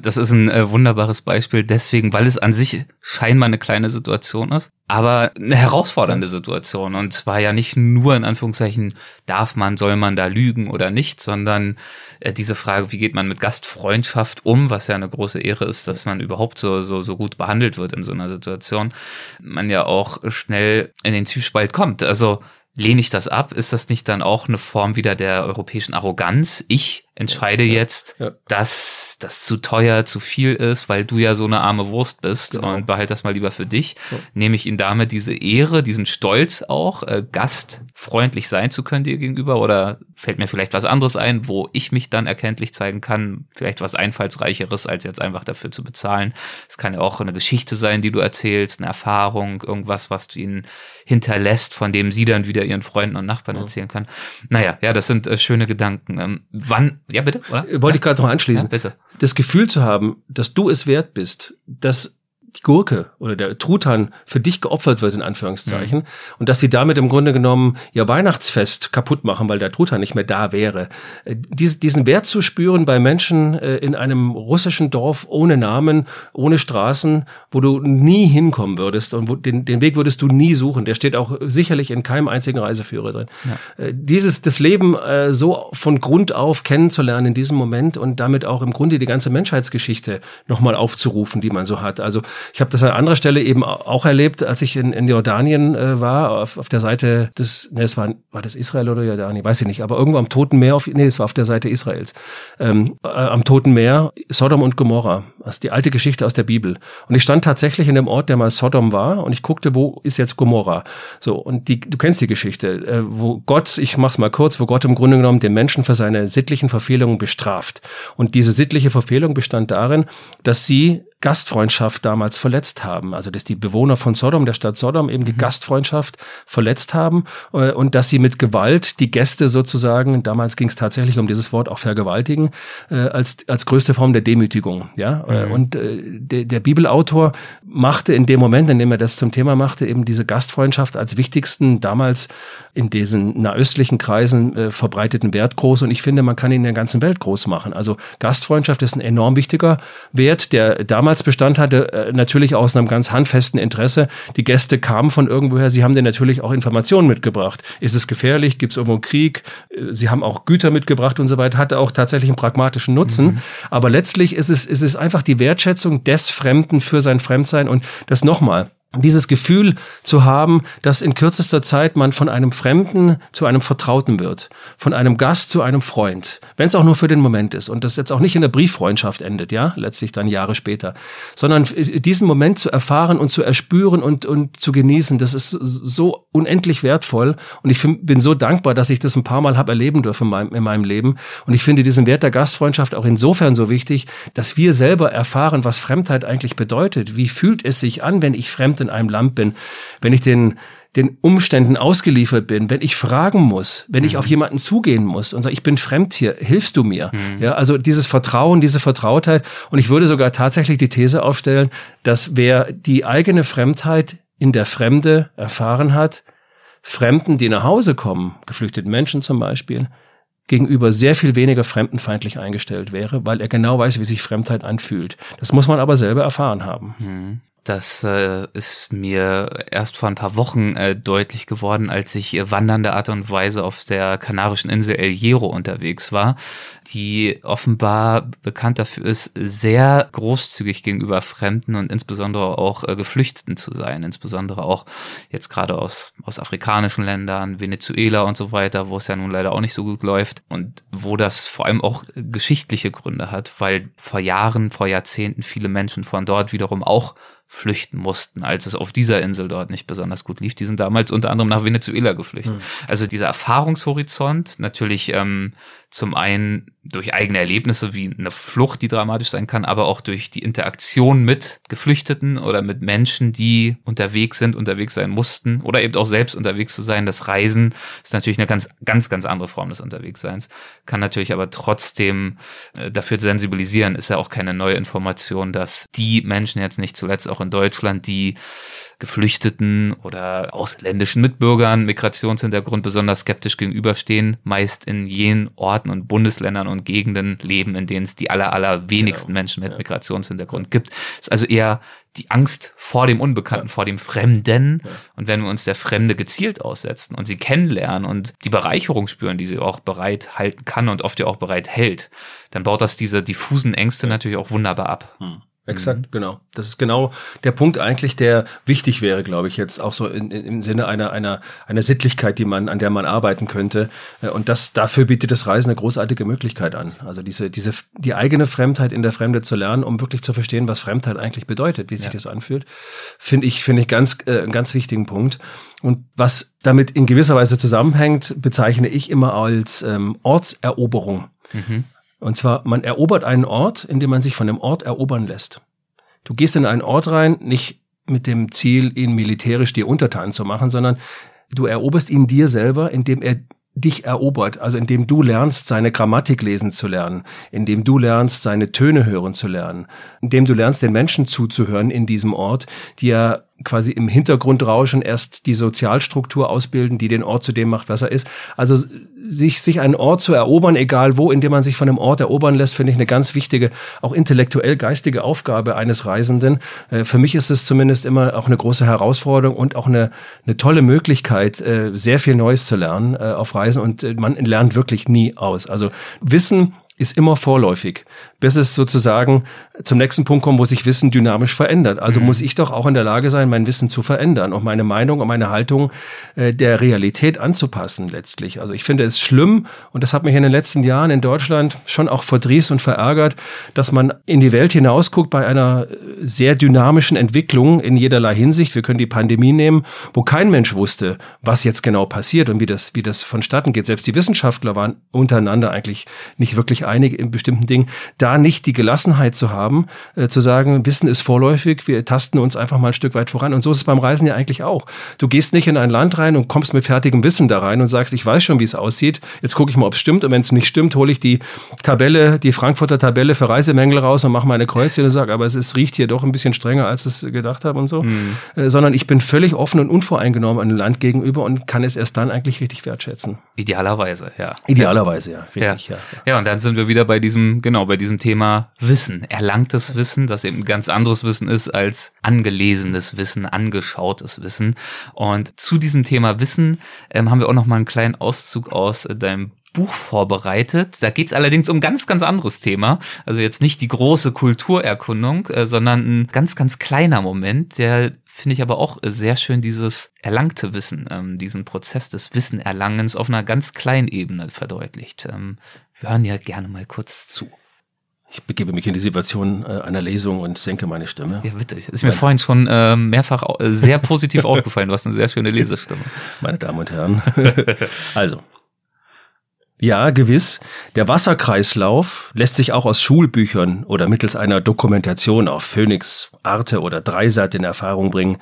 Speaker 3: Das ist ein äh, wunderbares Beispiel deswegen, weil es an sich scheinbar eine kleine Situation ist, aber eine herausfordernde Situation. Und zwar ja nicht nur in Anführungszeichen, darf man, soll man da lügen oder nicht, sondern äh, diese Frage, wie geht man mit Gastfreundschaft um, was ja eine große Ehre ist, dass man überhaupt so, so, so gut behandelt wird in so einer Situation, man ja auch schnell in den Zwiespalt kommt. Also lehne ich das ab? Ist das nicht dann auch eine Form wieder der europäischen Arroganz? Ich entscheide ja, jetzt, ja. dass das zu teuer, zu viel ist, weil du ja so eine arme Wurst bist genau. und behalte das mal lieber für dich. Ja. Nehme ich ihnen damit diese Ehre, diesen Stolz auch, äh, gastfreundlich sein zu können dir gegenüber oder fällt mir vielleicht was anderes ein, wo ich mich dann erkenntlich zeigen kann, vielleicht was einfallsreicheres, als jetzt einfach dafür zu bezahlen. Es kann ja auch eine Geschichte sein, die du erzählst, eine Erfahrung, irgendwas, was du ihnen hinterlässt, von dem sie dann wieder ihren Freunden und Nachbarn erzählen können. Naja, ja, das sind äh, schöne Gedanken. Ähm, wann ja, bitte,
Speaker 1: oder? Wollte ja. ich gerade noch anschließen. Ja, bitte. Das Gefühl zu haben, dass du es wert bist, dass die Gurke oder der Truthahn für dich geopfert wird, in Anführungszeichen. Mhm. Und dass sie damit im Grunde genommen ihr Weihnachtsfest kaputt machen, weil der Truthahn nicht mehr da wäre. Äh, diesen Wert zu spüren bei Menschen äh, in einem russischen Dorf ohne Namen, ohne Straßen, wo du nie hinkommen würdest und wo den, den Weg würdest du nie suchen. Der steht auch sicherlich in keinem einzigen Reiseführer drin. Ja. Äh, dieses, das Leben so von Grund auf kennenzulernen in diesem Moment und damit auch im Grunde die ganze Menschheitsgeschichte nochmal aufzurufen, die man so hat. Also ich habe das an anderer Stelle eben auch erlebt, als ich in, in Jordanien äh, war, auf, auf der Seite des, ne, es war, war das Israel oder Jordanien, weiß ich nicht, aber irgendwo am Toten Meer, auf, nee, es war auf der Seite Israels, ähm, äh, am Toten Meer, Sodom und Gomorra, also die alte Geschichte aus der Bibel. Und ich stand tatsächlich in dem Ort, der mal Sodom war, und ich guckte, wo ist jetzt Gomorra? So, und die, du kennst die Geschichte, äh, wo Gott, ich mach's mal kurz, wo Gott im Grunde genommen den Menschen für seine sittlichen Verfehlungen bestraft. Und diese sittliche Verfehlung bestand darin, dass sie Gastfreundschaft damals verletzt haben. Also dass die Bewohner von Sodom, der Stadt Sodom, eben die mhm. Gastfreundschaft verletzt haben äh, und dass sie mit Gewalt die Gäste sozusagen, damals ging es tatsächlich um dieses Wort auch vergewaltigen, äh, als, als größte Form der Demütigung. Ja? Äh, mhm. Und äh, der, der Bibelautor machte in dem Moment, in dem er das zum Thema machte, eben diese Gastfreundschaft als wichtigsten damals in diesen nahöstlichen Kreisen äh, verbreiteten Wert groß. Und ich finde, man kann ihn in der ganzen Welt groß machen. Also Gastfreundschaft ist ein enorm wichtiger Wert, der damals Bestand hatte, äh, natürlich aus einem ganz handfesten Interesse. Die Gäste kamen von irgendwoher, sie haben dir natürlich auch Informationen mitgebracht. Ist es gefährlich? Gibt es irgendwo einen Krieg? Äh, sie haben auch Güter mitgebracht und so weiter, hatte auch tatsächlich einen pragmatischen Nutzen. Mhm. Aber letztlich ist es, ist es einfach die Wertschätzung des Fremden für sein Fremdsein und das nochmal dieses Gefühl zu haben, dass in kürzester Zeit man von einem Fremden zu einem Vertrauten wird, von einem Gast zu einem Freund, wenn es auch nur für den Moment ist und das jetzt auch nicht in der Brieffreundschaft endet, ja, letztlich dann Jahre später, sondern diesen Moment zu erfahren und zu erspüren und, und zu genießen, das ist so unendlich wertvoll und ich bin so dankbar, dass ich das ein paar Mal habe erleben dürfen in meinem, in meinem Leben und ich finde diesen Wert der Gastfreundschaft auch insofern so wichtig, dass wir selber erfahren, was Fremdheit eigentlich bedeutet. Wie fühlt es sich an, wenn ich fremd in einem Land bin, wenn ich den, den Umständen ausgeliefert bin, wenn ich fragen muss, wenn ich mhm. auf jemanden zugehen muss und sage, ich bin fremd hier, hilfst du mir? Mhm. Ja, also dieses Vertrauen, diese Vertrautheit. Und ich würde sogar tatsächlich die These aufstellen, dass wer die eigene Fremdheit in der Fremde erfahren hat, Fremden, die nach Hause kommen, geflüchteten Menschen zum Beispiel, gegenüber sehr viel weniger fremdenfeindlich eingestellt wäre, weil er genau weiß, wie sich Fremdheit anfühlt. Das muss man aber selber erfahren haben.
Speaker 3: Mhm. Das äh, ist mir erst vor ein paar Wochen äh, deutlich geworden, als ich äh, wandernde Art und Weise auf der kanarischen Insel El Hierro unterwegs war, die offenbar bekannt dafür ist, sehr großzügig gegenüber Fremden und insbesondere auch äh, Geflüchteten zu sein, insbesondere auch jetzt gerade aus, aus afrikanischen Ländern, Venezuela und so weiter, wo es ja nun leider auch nicht so gut läuft und wo das vor allem auch geschichtliche Gründe hat, weil vor Jahren, vor Jahrzehnten viele Menschen von dort wiederum auch flüchten mussten, als es auf dieser Insel dort nicht besonders gut lief. Die sind damals unter anderem nach Venezuela geflüchtet. Mhm. Also dieser Erfahrungshorizont, natürlich ähm, zum einen durch eigene Erlebnisse wie eine Flucht, die dramatisch sein kann, aber auch durch die Interaktion mit Geflüchteten oder mit Menschen, die unterwegs sind, unterwegs sein mussten oder eben auch selbst unterwegs zu sein. Das Reisen ist natürlich eine ganz, ganz, ganz andere Form des Unterwegsseins, kann natürlich aber trotzdem äh, dafür sensibilisieren, ist ja auch keine neue Information, dass die Menschen jetzt nicht zuletzt auch in Deutschland, die Geflüchteten oder ausländischen Mitbürgern Migrationshintergrund besonders skeptisch gegenüberstehen, meist in jenen Orten und Bundesländern und Gegenden leben, in denen es die aller, aller wenigsten genau. Menschen mit ja. Migrationshintergrund gibt. Es ist also eher die Angst vor dem Unbekannten, ja. vor dem Fremden. Ja. Und wenn wir uns der Fremde gezielt aussetzen und sie kennenlernen und die Bereicherung spüren, die sie auch bereit halten kann und oft ja auch bereit hält, dann baut das diese diffusen Ängste natürlich auch wunderbar ab. Hm.
Speaker 1: Exakt, mhm. genau. Das ist genau der Punkt eigentlich, der wichtig wäre, glaube ich, jetzt auch so in, in, im Sinne einer, einer, einer Sittlichkeit, die man, an der man arbeiten könnte. Äh, und das, dafür bietet das Reisen eine großartige Möglichkeit an. Also diese, diese, die eigene Fremdheit in der Fremde zu lernen, um wirklich zu verstehen, was Fremdheit eigentlich bedeutet, wie sich ja. das anfühlt, finde ich, finde ich ganz, äh, einen ganz wichtigen Punkt. Und was damit in gewisser Weise zusammenhängt, bezeichne ich immer als ähm, Ortseroberung. Mhm. Und zwar, man erobert einen Ort, indem man sich von dem Ort erobern lässt. Du gehst in einen Ort rein, nicht mit dem Ziel, ihn militärisch dir untertan zu machen, sondern du eroberst ihn dir selber, indem er dich erobert, also indem du lernst, seine Grammatik lesen zu lernen, indem du lernst, seine Töne hören zu lernen, indem du lernst, den Menschen zuzuhören in diesem Ort, die ja quasi im Hintergrundrauschen erst die Sozialstruktur ausbilden, die den Ort zu dem macht, was er ist. Also sich, sich einen Ort zu erobern, egal wo, indem man sich von einem Ort erobern lässt, finde ich eine ganz wichtige, auch intellektuell geistige Aufgabe eines Reisenden. Äh, für mich ist es zumindest immer auch eine große Herausforderung und auch eine, eine tolle Möglichkeit, äh, sehr viel Neues zu lernen äh, auf Reisen und man lernt wirklich nie aus. Also Wissen ist immer vorläufig, bis es sozusagen zum nächsten Punkt kommt, wo sich Wissen dynamisch verändert. Also mhm. muss ich doch auch in der Lage sein, mein Wissen zu verändern und meine Meinung und meine Haltung äh, der Realität anzupassen letztlich. Also ich finde es schlimm und das hat mich in den letzten Jahren in Deutschland schon auch verdrießt und verärgert, dass man in die Welt hinausguckt bei einer äh, sehr dynamischen Entwicklung in jederlei Hinsicht. Wir können die Pandemie nehmen, wo kein Mensch wusste, was jetzt genau passiert und wie das, wie das vonstatten geht. Selbst die Wissenschaftler waren untereinander eigentlich nicht wirklich einig in bestimmten Dingen, da nicht die Gelassenheit zu haben, äh, zu sagen, Wissen ist vorläufig, wir tasten uns einfach mal ein Stück weit voran. Und so ist es beim Reisen ja eigentlich auch. Du gehst nicht in ein Land rein und kommst mit fertigem Wissen da rein und sagst, ich weiß schon, wie es aussieht. Jetzt gucke ich mal, ob es stimmt. Und wenn es nicht stimmt, hole ich die Tabelle, die Frankfurter Tabelle für Reisemängel raus und mache meine Kreuzchen und sage, aber es, es riecht hier doch ein bisschen strenger, als es gedacht habe und so. Mhm. Äh, sondern ich bin völlig offen und unvoreingenommen einem Land gegenüber und kann es erst dann eigentlich richtig wertschätzen.
Speaker 3: Idealerweise, ja.
Speaker 1: Idealerweise, ja. Richtig,
Speaker 3: ja. ja. Ja, und dann sind wir wieder bei diesem, genau, bei diesem Thema Wissen, erlangtes Wissen, das eben ganz anderes Wissen ist als angelesenes Wissen, angeschautes Wissen. Und zu diesem Thema Wissen ähm, haben wir auch noch mal einen kleinen Auszug aus äh, deinem Buch vorbereitet. Da geht es allerdings um ganz, ganz anderes Thema. Also jetzt nicht die große Kulturerkundung, äh, sondern ein ganz, ganz kleiner Moment, der finde ich aber auch sehr schön dieses erlangte Wissen, ähm, diesen Prozess des Wissenerlangens auf einer ganz kleinen Ebene verdeutlicht. Ähm, hören ja gerne mal kurz zu.
Speaker 1: Ich begebe mich in die Situation äh, einer Lesung und senke meine Stimme.
Speaker 3: Ja, bitte. Ist mir meine, vorhin schon äh, mehrfach äh, sehr positiv aufgefallen. Du hast eine sehr schöne Lesestimme.
Speaker 1: Meine Damen und Herren. also. Ja, gewiss. Der Wasserkreislauf lässt sich auch aus Schulbüchern oder mittels einer Dokumentation auf Phoenix, Arte oder Dreisat in Erfahrung bringen.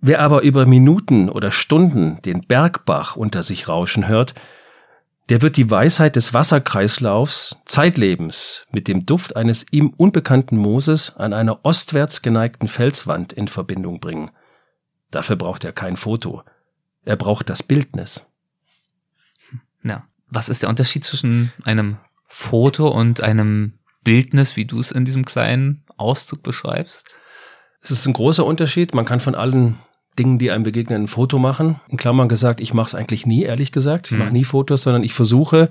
Speaker 1: Wer aber über Minuten oder Stunden den Bergbach unter sich rauschen hört, der wird die Weisheit des Wasserkreislaufs, Zeitlebens, mit dem Duft eines ihm unbekannten Mooses an einer ostwärts geneigten Felswand in Verbindung bringen. Dafür braucht er kein Foto. Er braucht das Bildnis.
Speaker 3: Ja. Was ist der Unterschied zwischen einem Foto und einem Bildnis, wie du es in diesem kleinen Auszug beschreibst?
Speaker 1: Es ist ein großer Unterschied. Man kann von allen Dingen, die einem begegnen, ein Foto machen. In Klammern gesagt, ich mache es eigentlich nie, ehrlich gesagt. Ich mhm. mache nie Fotos, sondern ich versuche,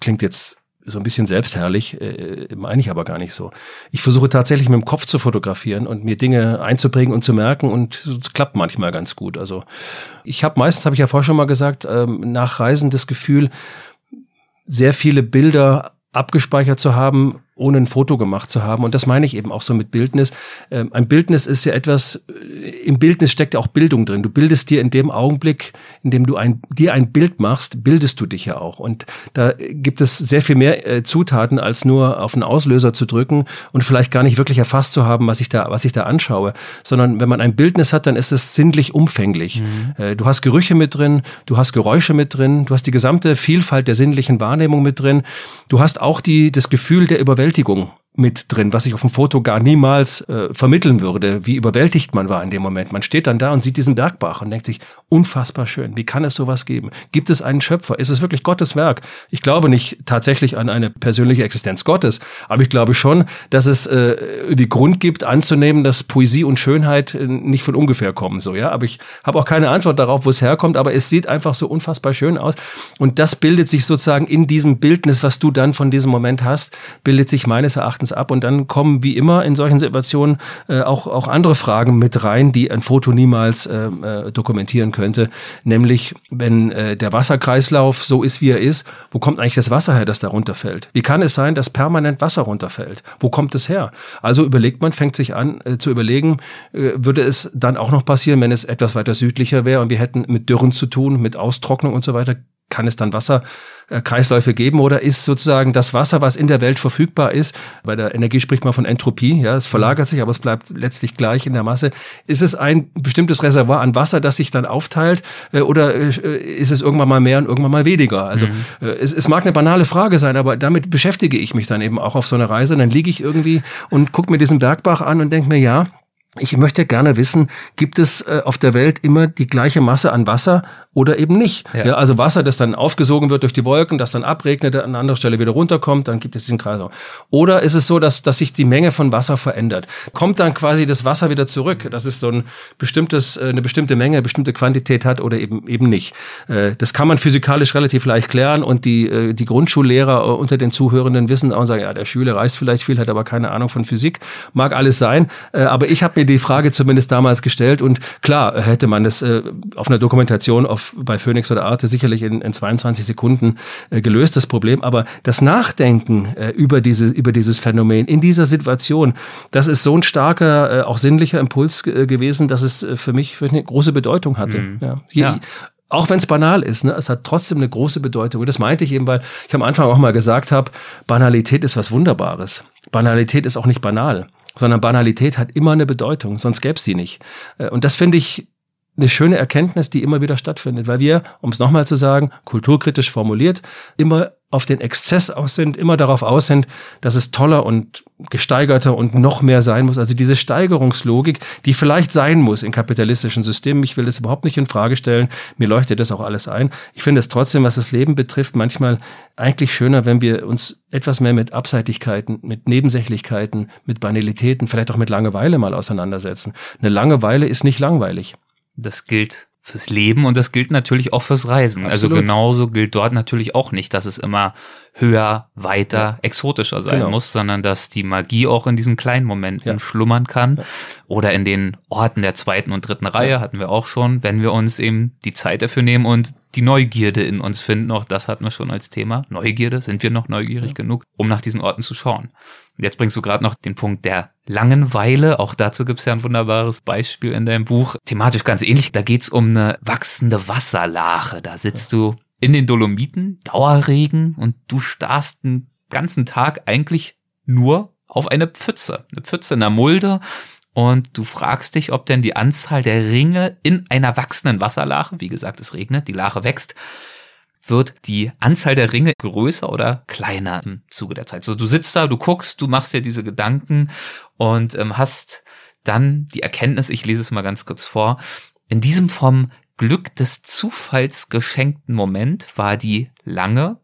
Speaker 1: klingt jetzt so ein bisschen selbstherrlich, äh, meine ich aber gar nicht so. Ich versuche tatsächlich mit dem Kopf zu fotografieren und mir Dinge einzuprägen und zu merken und es klappt manchmal ganz gut. Also ich habe meistens, habe ich ja vorher schon mal gesagt, ähm, nach Reisen das Gefühl, sehr viele Bilder abgespeichert zu haben, ohne ein Foto gemacht zu haben. Und das meine ich eben auch so mit Bildnis. Ähm, ein Bildnis ist ja etwas, äh, im Bildnis steckt ja auch Bildung drin. Du bildest dir in dem Augenblick, in dem du ein, dir ein Bild machst, bildest du dich ja auch. Und da gibt es sehr viel mehr äh, Zutaten, als nur auf einen Auslöser zu drücken und vielleicht gar nicht wirklich erfasst zu haben, was ich da, was ich da anschaue. Sondern wenn man ein Bildnis hat, dann ist es sinnlich umfänglich. Mhm. Äh, du hast Gerüche mit drin, du hast Geräusche mit drin, du hast die gesamte Vielfalt der sinnlichen Wahrnehmung mit drin. Du hast auch die, das Gefühl der Überwältigung Überwältigung mit drin, was ich auf dem Foto gar niemals äh, vermitteln würde, wie überwältigt man war in dem Moment. Man steht dann da und sieht diesen Bergbach und denkt sich, unfassbar schön, wie kann es sowas geben? Gibt es einen Schöpfer? Ist es wirklich Gottes Werk? Ich glaube nicht tatsächlich an eine persönliche Existenz Gottes, aber ich glaube schon, dass es äh, irgendwie Grund gibt anzunehmen, dass Poesie und Schönheit äh, nicht von ungefähr kommen, so, ja. Aber ich habe auch keine Antwort darauf, wo es herkommt, aber es sieht einfach so unfassbar schön aus und das bildet sich sozusagen in diesem Bildnis, was du dann von diesem Moment hast, bildet sich meines Erachtens meistens ab und dann kommen wie immer in solchen Situationen äh, auch, auch andere Fragen mit rein, die ein Foto niemals äh, äh, dokumentieren könnte. Nämlich, wenn äh, der Wasserkreislauf so ist, wie er ist, wo kommt eigentlich das Wasser her, das da runterfällt? Wie kann es sein, dass permanent Wasser runterfällt? Wo kommt es her? Also überlegt man, fängt sich an äh, zu überlegen, äh, würde es dann auch noch passieren, wenn es etwas weiter südlicher wäre und wir hätten mit Dürren zu tun, mit Austrocknung und so weiter, kann es dann Wasserkreisläufe geben oder ist sozusagen das Wasser, was in der Welt verfügbar ist, bei der Energie spricht man von Entropie, ja, es verlagert sich, aber es bleibt letztlich gleich in der Masse. Ist es ein bestimmtes Reservoir an Wasser, das sich dann aufteilt äh, oder äh, ist es irgendwann mal mehr und irgendwann mal weniger? Also mhm. äh, es, es mag eine banale Frage sein, aber damit beschäftige ich mich dann eben auch auf so einer Reise. Dann liege ich irgendwie und gucke mir diesen Bergbach an und denke mir, ja, ich möchte gerne wissen, gibt es äh, auf der Welt immer die gleiche Masse an Wasser oder eben nicht? Ja. ja. also Wasser, das dann aufgesogen wird durch die Wolken, das dann abregnet, an anderer Stelle wieder runterkommt, dann gibt es diesen Kreislauf. Oder ist es so, dass, dass sich die Menge von Wasser verändert? Kommt dann quasi das Wasser wieder zurück, dass es so ein bestimmtes, äh, eine bestimmte Menge, eine bestimmte Quantität hat oder eben, eben nicht? Äh, das kann man physikalisch relativ leicht klären und die, äh, die Grundschullehrer unter den Zuhörenden wissen auch und sagen, ja, der Schüler reist vielleicht viel, hat aber keine Ahnung von Physik. Mag alles sein, aber ich habe mir die Frage zumindest damals gestellt und klar hätte man das äh, auf einer Dokumentation auf, bei Phoenix oder Arte sicherlich in, in 22 Sekunden äh, gelöst, das Problem. Aber das Nachdenken äh, über, diese, über dieses Phänomen in dieser Situation, das ist so ein starker, äh, auch sinnlicher Impuls gewesen, dass es äh, für mich für eine große Bedeutung hatte. Mhm.
Speaker 3: Ja. ja
Speaker 1: auch wenn es banal ist, ne, es hat trotzdem eine große Bedeutung. Und das meinte ich eben, weil ich am Anfang auch mal gesagt habe, Banalität ist was Wunderbares. Banalität ist auch nicht banal, sondern Banalität hat immer eine Bedeutung, sonst gäbe es sie nicht. Äh, und das finde ich eine schöne Erkenntnis, die immer wieder stattfindet, weil wir, um es nochmal zu sagen, kulturkritisch formuliert, immer auf den Exzess aus sind, immer darauf aus sind, dass es toller und gesteigerter und noch mehr sein muss. Also diese Steigerungslogik, die vielleicht sein muss in kapitalistischen Systemen. Ich will das überhaupt nicht in Frage stellen. Mir leuchtet das auch alles ein. Ich finde es trotzdem, was das Leben betrifft, manchmal eigentlich schöner, wenn wir uns etwas mehr mit Abseitigkeiten, mit Nebensächlichkeiten, mit Banalitäten, vielleicht auch mit Langeweile mal auseinandersetzen. Eine Langeweile ist nicht langweilig.
Speaker 3: Das gilt fürs Leben und das gilt natürlich auch fürs Reisen. Also Absolut. Also genauso gilt dort natürlich auch nicht, dass es immer höher, weiter, ja. exotischer sein genau. muss, sondern dass die Magie auch in diesen kleinen Momenten ja. schlummern kann. Ja. Oder in den Orten der zweiten und dritten Reihe hatten wir auch schon, wenn wir uns eben die Zeit dafür nehmen und die Neugierde in uns finden. Auch das hatten wir schon als Thema. Neugierde, sind wir noch neugierig genug, um nach diesen Orten zu schauen? Und jetzt bringst du gerade noch den Punkt der Langenweile. Auch dazu gibt es ja ein wunderbares Beispiel in deinem Buch. Thematisch ganz ähnlich. Da geht's um eine wachsende Wasserlache. Da sitzt du in den Dolomiten, Dauerregen und du starrst den ganzen Tag eigentlich nur auf eine Pfütze. Eine Pfütze in der Mulde. Und du fragst dich, ob denn die Anzahl der Ringe in einer wachsenden Wasserlache, wie gesagt, es regnet, die Lache wächst, wird die Anzahl der Ringe größer oder kleiner im Zuge der Zeit. So, du sitzt da, du guckst, du machst dir diese Gedanken und ähm, hast dann die Erkenntnis, ich lese es mal ganz kurz vor, in diesem vom Glück des Zufalls geschenkten Moment war die lange,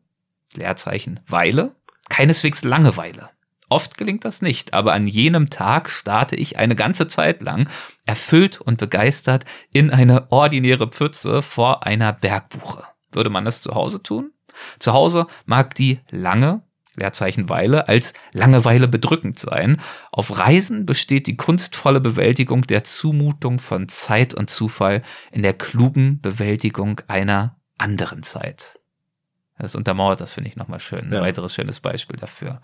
Speaker 3: Leerzeichen, Weile, keineswegs Langeweile. Oft gelingt das nicht, aber an jenem Tag starte ich eine ganze Zeit lang, erfüllt und begeistert, in eine ordinäre Pfütze vor einer Bergbuche. Würde man das zu Hause tun? Zu Hause mag die lange, Leerzeichen Weile, als Langeweile bedrückend sein. Auf Reisen besteht die kunstvolle Bewältigung der Zumutung von Zeit und Zufall in der klugen Bewältigung einer anderen Zeit. Das untermauert das, finde ich, nochmal schön. Ein ja. weiteres schönes Beispiel dafür.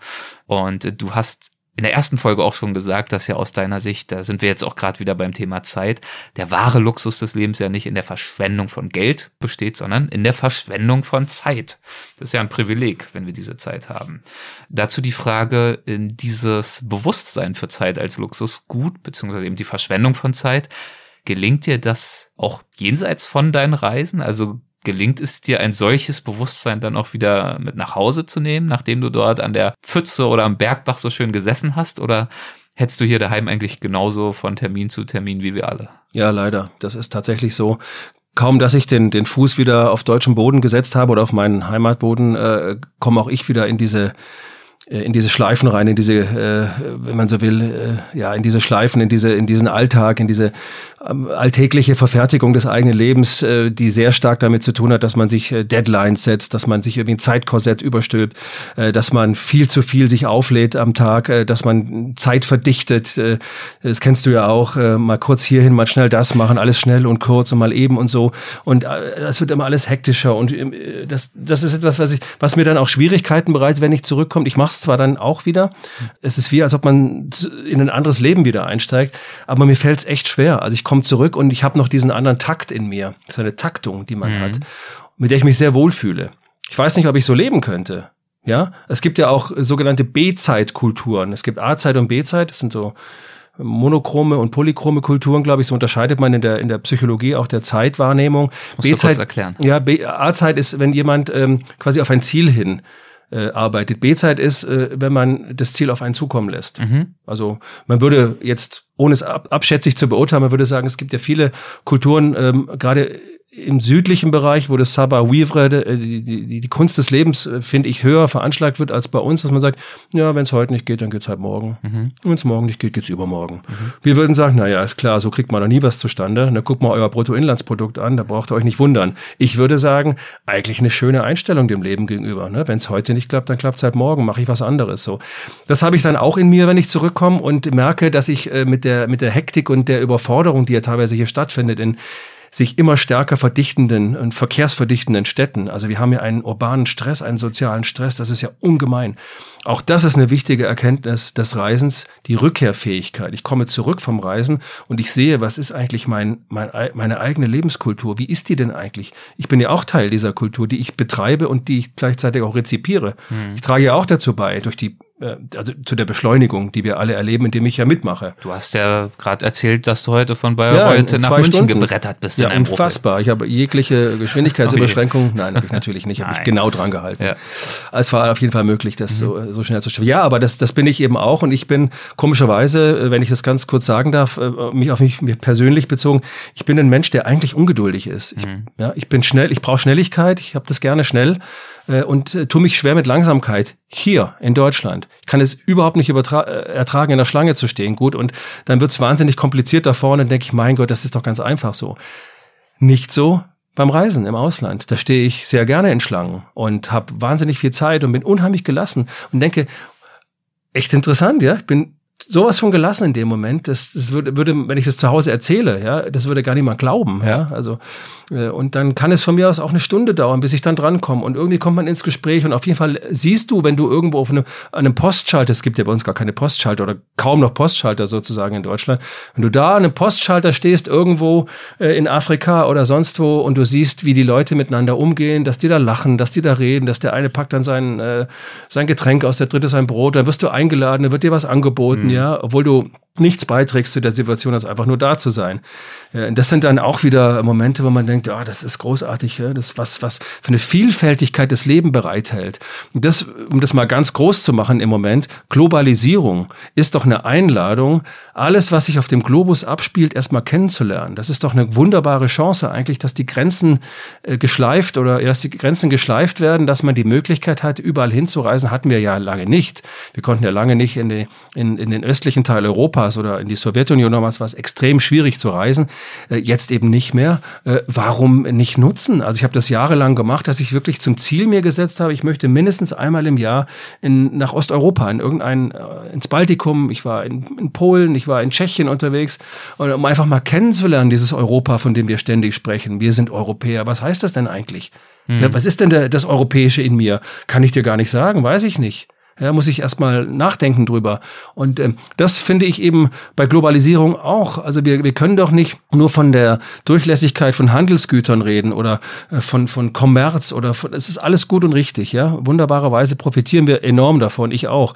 Speaker 3: Und du hast in der ersten Folge auch schon gesagt, dass ja aus deiner Sicht, da sind wir jetzt auch gerade wieder beim Thema Zeit, der wahre Luxus des Lebens ja nicht in der Verschwendung von Geld besteht, sondern in der Verschwendung von Zeit. Das ist ja ein Privileg, wenn wir diese Zeit haben. Dazu die Frage, in dieses Bewusstsein für Zeit als Luxus gut, beziehungsweise eben die Verschwendung von Zeit, gelingt dir das auch jenseits von deinen Reisen? Also gelingt es dir, ein solches Bewusstsein dann auch wieder mit nach Hause zu nehmen, nachdem du dort an der Pfütze oder am Bergbach so schön gesessen hast? Oder hättest du hier daheim eigentlich genauso von Termin zu Termin wie wir alle?
Speaker 1: Ja, leider. Das ist tatsächlich so. Kaum, dass ich den, den Fuß wieder auf deutschem Boden gesetzt habe oder auf meinen Heimatboden, äh, komme auch ich wieder in diese in diese Schleifen rein, in diese, äh, wenn man so will, äh, ja, in diese Schleifen, in diese, in diesen Alltag, in diese ähm, alltägliche Verfertigung des eigenen Lebens, äh, die sehr stark damit zu tun hat, dass man sich äh, Deadlines setzt, dass man sich irgendwie ein Zeitkorsett überstülpt, äh, dass man viel zu viel sich auflädt am Tag, äh, dass man Zeit verdichtet. Äh, das kennst du ja auch. Äh, mal kurz hierhin, mal schnell das machen, alles schnell und kurz und mal eben und so. Und äh, das wird immer alles hektischer und äh, das, das ist etwas, was ich, was mir dann auch Schwierigkeiten bereitet, wenn ich zurückkomme. Ich mache es zwar dann auch wieder. Es ist wie, als ob man in ein anderes Leben wieder einsteigt, aber mir fällt es echt schwer. Also ich komme zurück und ich habe noch diesen anderen Takt in mir. Das ist eine Taktung, die man mhm. hat, mit der ich mich sehr wohlfühle. Ich weiß nicht, ob ich so leben könnte. Ja, es gibt ja auch sogenannte B-Zeit-Kulturen. Es gibt A-Zeit und B-Zeit. Das sind so monochrome und polychrome Kulturen, glaube ich, so unterscheidet man in der, in der Psychologie auch der Zeitwahrnehmung.
Speaker 3: B-Zeit, erklären.
Speaker 1: Ja, A-Zeit ist, wenn jemand ähm, quasi auf ein Ziel hin äh, arbeitet. B-Zeit ist, äh, wenn man das Ziel auf einen zukommen lässt. Mhm. Also man würde jetzt, ohne es ab, abschätzig zu beurteilen, man würde sagen, es gibt ja viele Kulturen, ähm, gerade im südlichen Bereich, wo das Savoir-vivre, äh, die, die, die Kunst des Lebens, äh, finde ich, höher veranschlagt wird als bei uns, dass man sagt, ja, wenn es heute nicht geht, dann geht's halt morgen. Mhm. Wenn es morgen nicht geht, geht's übermorgen. Mhm. Wir würden sagen, na ja, ist klar, so kriegt man noch nie was zustande. Na, guckt mal euer Bruttoinlandsprodukt an, da braucht ihr euch nicht wundern. Ich würde sagen, eigentlich eine schöne Einstellung dem Leben gegenüber. Ne? Wenn es heute nicht klappt, dann klappt's halt morgen, mache ich was anderes. So, Das habe ich dann auch in mir, wenn ich zurückkomme und merke, dass ich äh, mit, der, mit der Hektik und der Überforderung, die ja teilweise hier stattfindet, in sich immer stärker verdichtenden und verkehrsverdichtenden Städten. Also wir haben ja einen urbanen Stress, einen sozialen Stress, das ist ja ungemein. Auch das ist eine wichtige Erkenntnis des Reisens, die Rückkehrfähigkeit. Ich komme zurück vom Reisen und ich sehe, was ist eigentlich mein, mein, meine eigene Lebenskultur? Wie ist die denn eigentlich? Ich bin ja auch Teil dieser Kultur, die ich betreibe und die ich gleichzeitig auch rezipiere. Hm. Ich trage ja auch dazu bei, durch die äh, also zu der Beschleunigung, die wir alle erleben, indem ich ja mitmache.
Speaker 3: Du hast ja gerade erzählt, dass du heute von Bayreuth ja, nach München Stunden. gebrettert bist.
Speaker 1: Ja, unfassbar. Opel. Ich habe jegliche Geschwindigkeitsüberschränkung. Nein, habe ich natürlich nicht. Habe ich genau dran gehalten. Ja. Es war auf jeden Fall möglich, das mhm. so, so schnell zu schaffen. Ja, aber das, das bin ich eben auch und ich bin komischerweise, wenn ich das ganz kurz sagen darf, äh, mich auf mich persönlich bezogen, ich bin ein Mensch, der eigentlich ungeduldig ist. Ich, mhm. ja, ich bin schnell, ich brauche Schnelligkeit, ich habe das gerne schnell äh, und äh, tue mich schwer mit Langsamkeit hier in Deutschland. Ich kann es überhaupt nicht äh, ertragen, in der Schlange zu stehen. Gut, und dann wird es wahnsinnig kompliziert da vorne und denke ich, mein Gott, das ist doch ganz einfach so. Nicht so beim Reisen im Ausland. Da stehe ich sehr gerne in Schlangen und habe wahnsinnig viel Zeit und bin unheimlich gelassen und denke, echt interessant, ja. Ich bin sowas von gelassen in dem Moment. Das, das würde, würde, wenn ich das zu Hause erzähle, ja, das würde gar niemand glauben, ja. Also äh, und dann kann es von mir aus auch eine Stunde dauern, bis ich dann drankomme. Und irgendwie kommt man ins Gespräch und auf jeden Fall siehst du, wenn du irgendwo auf einem, einem Postschalter, es gibt ja bei uns gar keine Postschalter oder kaum noch Postschalter sozusagen in Deutschland, wenn du da an einem Postschalter stehst irgendwo äh, in Afrika oder sonst wo und du siehst, wie die Leute miteinander umgehen, dass die da lachen, dass die da reden, dass der eine packt dann sein, äh, sein Getränk aus, der dritte sein Brot, dann wirst du eingeladen, dann wird dir was angeboten, mhm. Ja, obwohl du nichts beiträgst zu der Situation, als einfach nur da zu sein. Das sind dann auch wieder Momente, wo man denkt, ah, oh, das ist großartig, das was was für eine Vielfältigkeit das Leben bereithält. Und das, um das mal ganz groß zu machen im Moment, Globalisierung ist doch eine Einladung, alles, was sich auf dem Globus abspielt, erstmal kennenzulernen. Das ist doch eine wunderbare Chance eigentlich, dass die Grenzen äh, geschleift oder dass die Grenzen geschleift werden, dass man die Möglichkeit hat, überall hinzureisen, hatten wir ja lange nicht. Wir konnten ja lange nicht in, die, in, in den östlichen Teil Europas oder in die Sowjetunion damals war es extrem schwierig zu reisen. Äh, jetzt eben nicht mehr. Äh, warum nicht nutzen? Also ich habe das jahrelang gemacht, dass ich wirklich zum Ziel mir gesetzt habe, ich möchte mindestens einmal im Jahr in, nach Osteuropa, in irgendein, äh, ins Baltikum, ich war in, in Polen, ich war in Tschechien unterwegs, um einfach mal kennenzulernen, dieses Europa, von dem wir ständig sprechen. Wir sind Europäer. Was heißt das denn eigentlich? Hm. Was ist denn der, das Europäische in mir? Kann ich dir gar nicht sagen, weiß ich nicht. Ja, muss ich erstmal nachdenken drüber. Und ähm, das finde ich eben bei Globalisierung auch. Also wir, wir können doch nicht nur von der Durchlässigkeit von Handelsgütern reden oder äh, von, von Kommerz oder von, es ist alles gut und richtig, ja. Wunderbarerweise profitieren wir enorm davon, ich auch.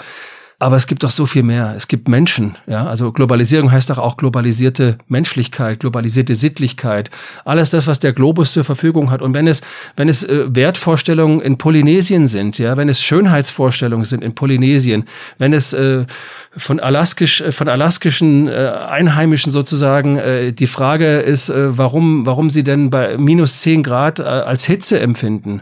Speaker 1: Aber es gibt doch so viel mehr. Es gibt Menschen. Ja, also Globalisierung heißt doch auch globalisierte Menschlichkeit, globalisierte Sittlichkeit. Alles das, was der Globus zur Verfügung hat. Und wenn es, wenn es äh, Wertvorstellungen in Polynesien sind, ja, wenn es Schönheitsvorstellungen sind in Polynesien, wenn es äh, von alaskisch, äh, von alaskischen äh, Einheimischen sozusagen äh, die Frage ist, äh, warum, warum sie denn bei minus zehn Grad als Hitze empfinden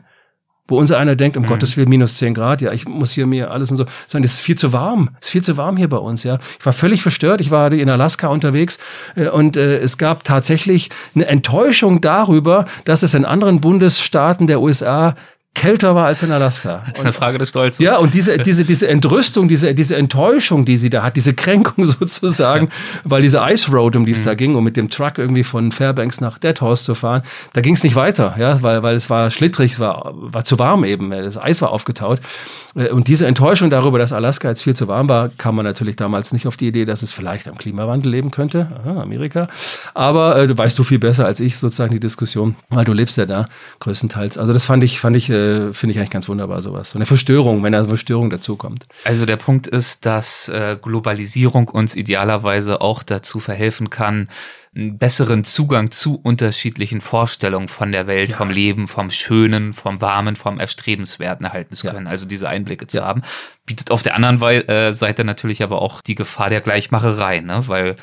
Speaker 1: wo unser einer denkt, um mhm. Gottes Willen, minus 10 Grad, ja, ich muss hier mir alles und so, sondern es ist viel zu warm, es ist viel zu warm hier bei uns, ja. Ich war völlig verstört, ich war in Alaska unterwegs äh, und äh, es gab tatsächlich eine Enttäuschung darüber, dass es in anderen Bundesstaaten der USA kälter war als in Alaska.
Speaker 3: Das ist eine Frage des Stolzes.
Speaker 1: Ja, und diese, diese, diese Entrüstung, diese, diese Enttäuschung, die sie da hat, diese Kränkung sozusagen, weil diese Ice Road, um die es mhm. da ging, um mit dem Truck irgendwie von Fairbanks nach Deadhouse zu fahren, da ging es nicht weiter, ja, weil, weil es war schlittrig, es war, war zu warm eben, das Eis war aufgetaut. Äh, und diese Enttäuschung darüber, dass Alaska jetzt viel zu warm war, kam man natürlich damals nicht auf die Idee, dass es vielleicht am Klimawandel leben könnte, Aha, Amerika. Aber äh, du weißt du viel besser als ich sozusagen die Diskussion, weil du lebst ja da größtenteils. Also das fand ich, fand ich, äh, finde ich eigentlich ganz wunderbar, sowas. So eine Verstörung, wenn eine Verstörung dazukommt.
Speaker 3: Also der Punkt ist, dass äh, Globalisierung uns idealerweise auch dazu verhelfen kann, einen besseren Zugang zu unterschiedlichen Vorstellungen von der Welt, ja. vom Leben, vom Schönen, vom Warmen, vom Erstrebenswerten erhalten zu können. Ja. Also diese Einblicke zu ja. haben. Bietet auf der anderen äh, Seite natürlich aber auch die Gefahr der Gleichmacherei, ne? weil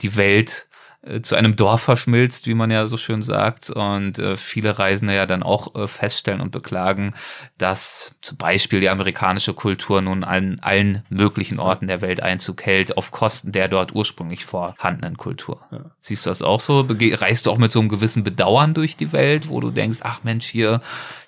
Speaker 3: die Welt äh, zu einem Dorf verschmilzt, wie man ja so schön sagt. Und äh, viele Reisende ja dann auch äh, feststellen und beklagen, dass zum Beispiel die amerikanische Kultur nun an allen möglichen Orten der Welt Einzug hält, auf Kosten der dort ursprünglich vorhandenen Kultur. Ja. Siehst du das auch so? Bege reist du auch mit so einem gewissen Bedauern durch die Welt, wo du denkst, ach Mensch, hier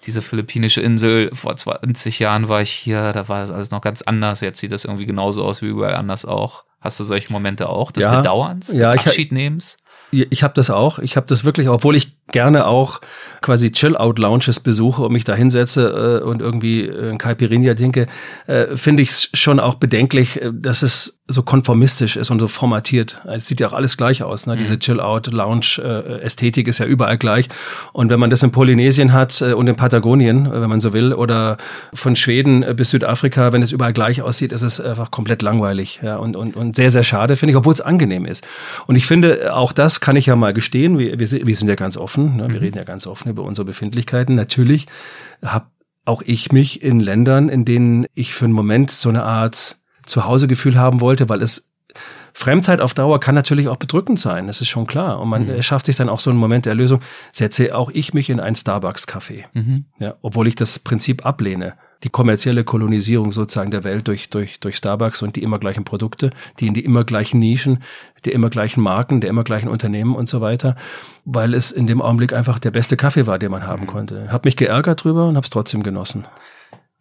Speaker 3: diese philippinische Insel, vor 20 Jahren war ich hier, da war das alles noch ganz anders. Jetzt sieht das irgendwie genauso aus wie überall anders auch. Hast du solche Momente auch des ja, Bedauerns, des
Speaker 1: ja,
Speaker 3: Abschiednehmens?
Speaker 1: Ich habe das auch. Ich habe das wirklich, obwohl ich gerne auch quasi Chill-Out-Lounges besuche und mich da hinsetze äh, und irgendwie äh, ein Caipirinha trinke, äh, finde ich es schon auch bedenklich, äh, dass es so konformistisch ist und so formatiert. Es sieht ja auch alles gleich aus. Ne? Mhm. Diese Chill-Out-Lounge-Ästhetik ist ja überall gleich. Und wenn man das in Polynesien hat äh, und in Patagonien, äh, wenn man so will, oder von Schweden bis Südafrika, wenn es überall gleich aussieht, ist es einfach komplett langweilig ja? und, und, und sehr, sehr schade, finde ich, obwohl es angenehm ist. Und ich finde, auch das kann ich ja mal gestehen. Wir, wir, wir sind ja ganz offen. Ne? Wir mhm. reden ja ganz offen über unsere Befindlichkeiten. Natürlich habe auch ich mich in Ländern, in denen ich für einen Moment so eine Art Zuhausegefühl haben wollte, weil es Fremdheit auf Dauer kann natürlich auch bedrückend sein, das ist schon klar. Und man mhm. schafft sich dann auch so einen Moment der Erlösung. Setze auch ich mich in ein Starbucks-Café. Mhm. Ja, obwohl ich das Prinzip ablehne die kommerzielle Kolonisierung sozusagen der Welt durch, durch, durch Starbucks und die immer gleichen Produkte, die in die immer gleichen Nischen, die immer gleichen Marken, der immer gleichen Unternehmen und so weiter, weil es in dem Augenblick einfach der beste Kaffee war, den man haben mhm. konnte. Hab mich geärgert drüber und hab's trotzdem genossen.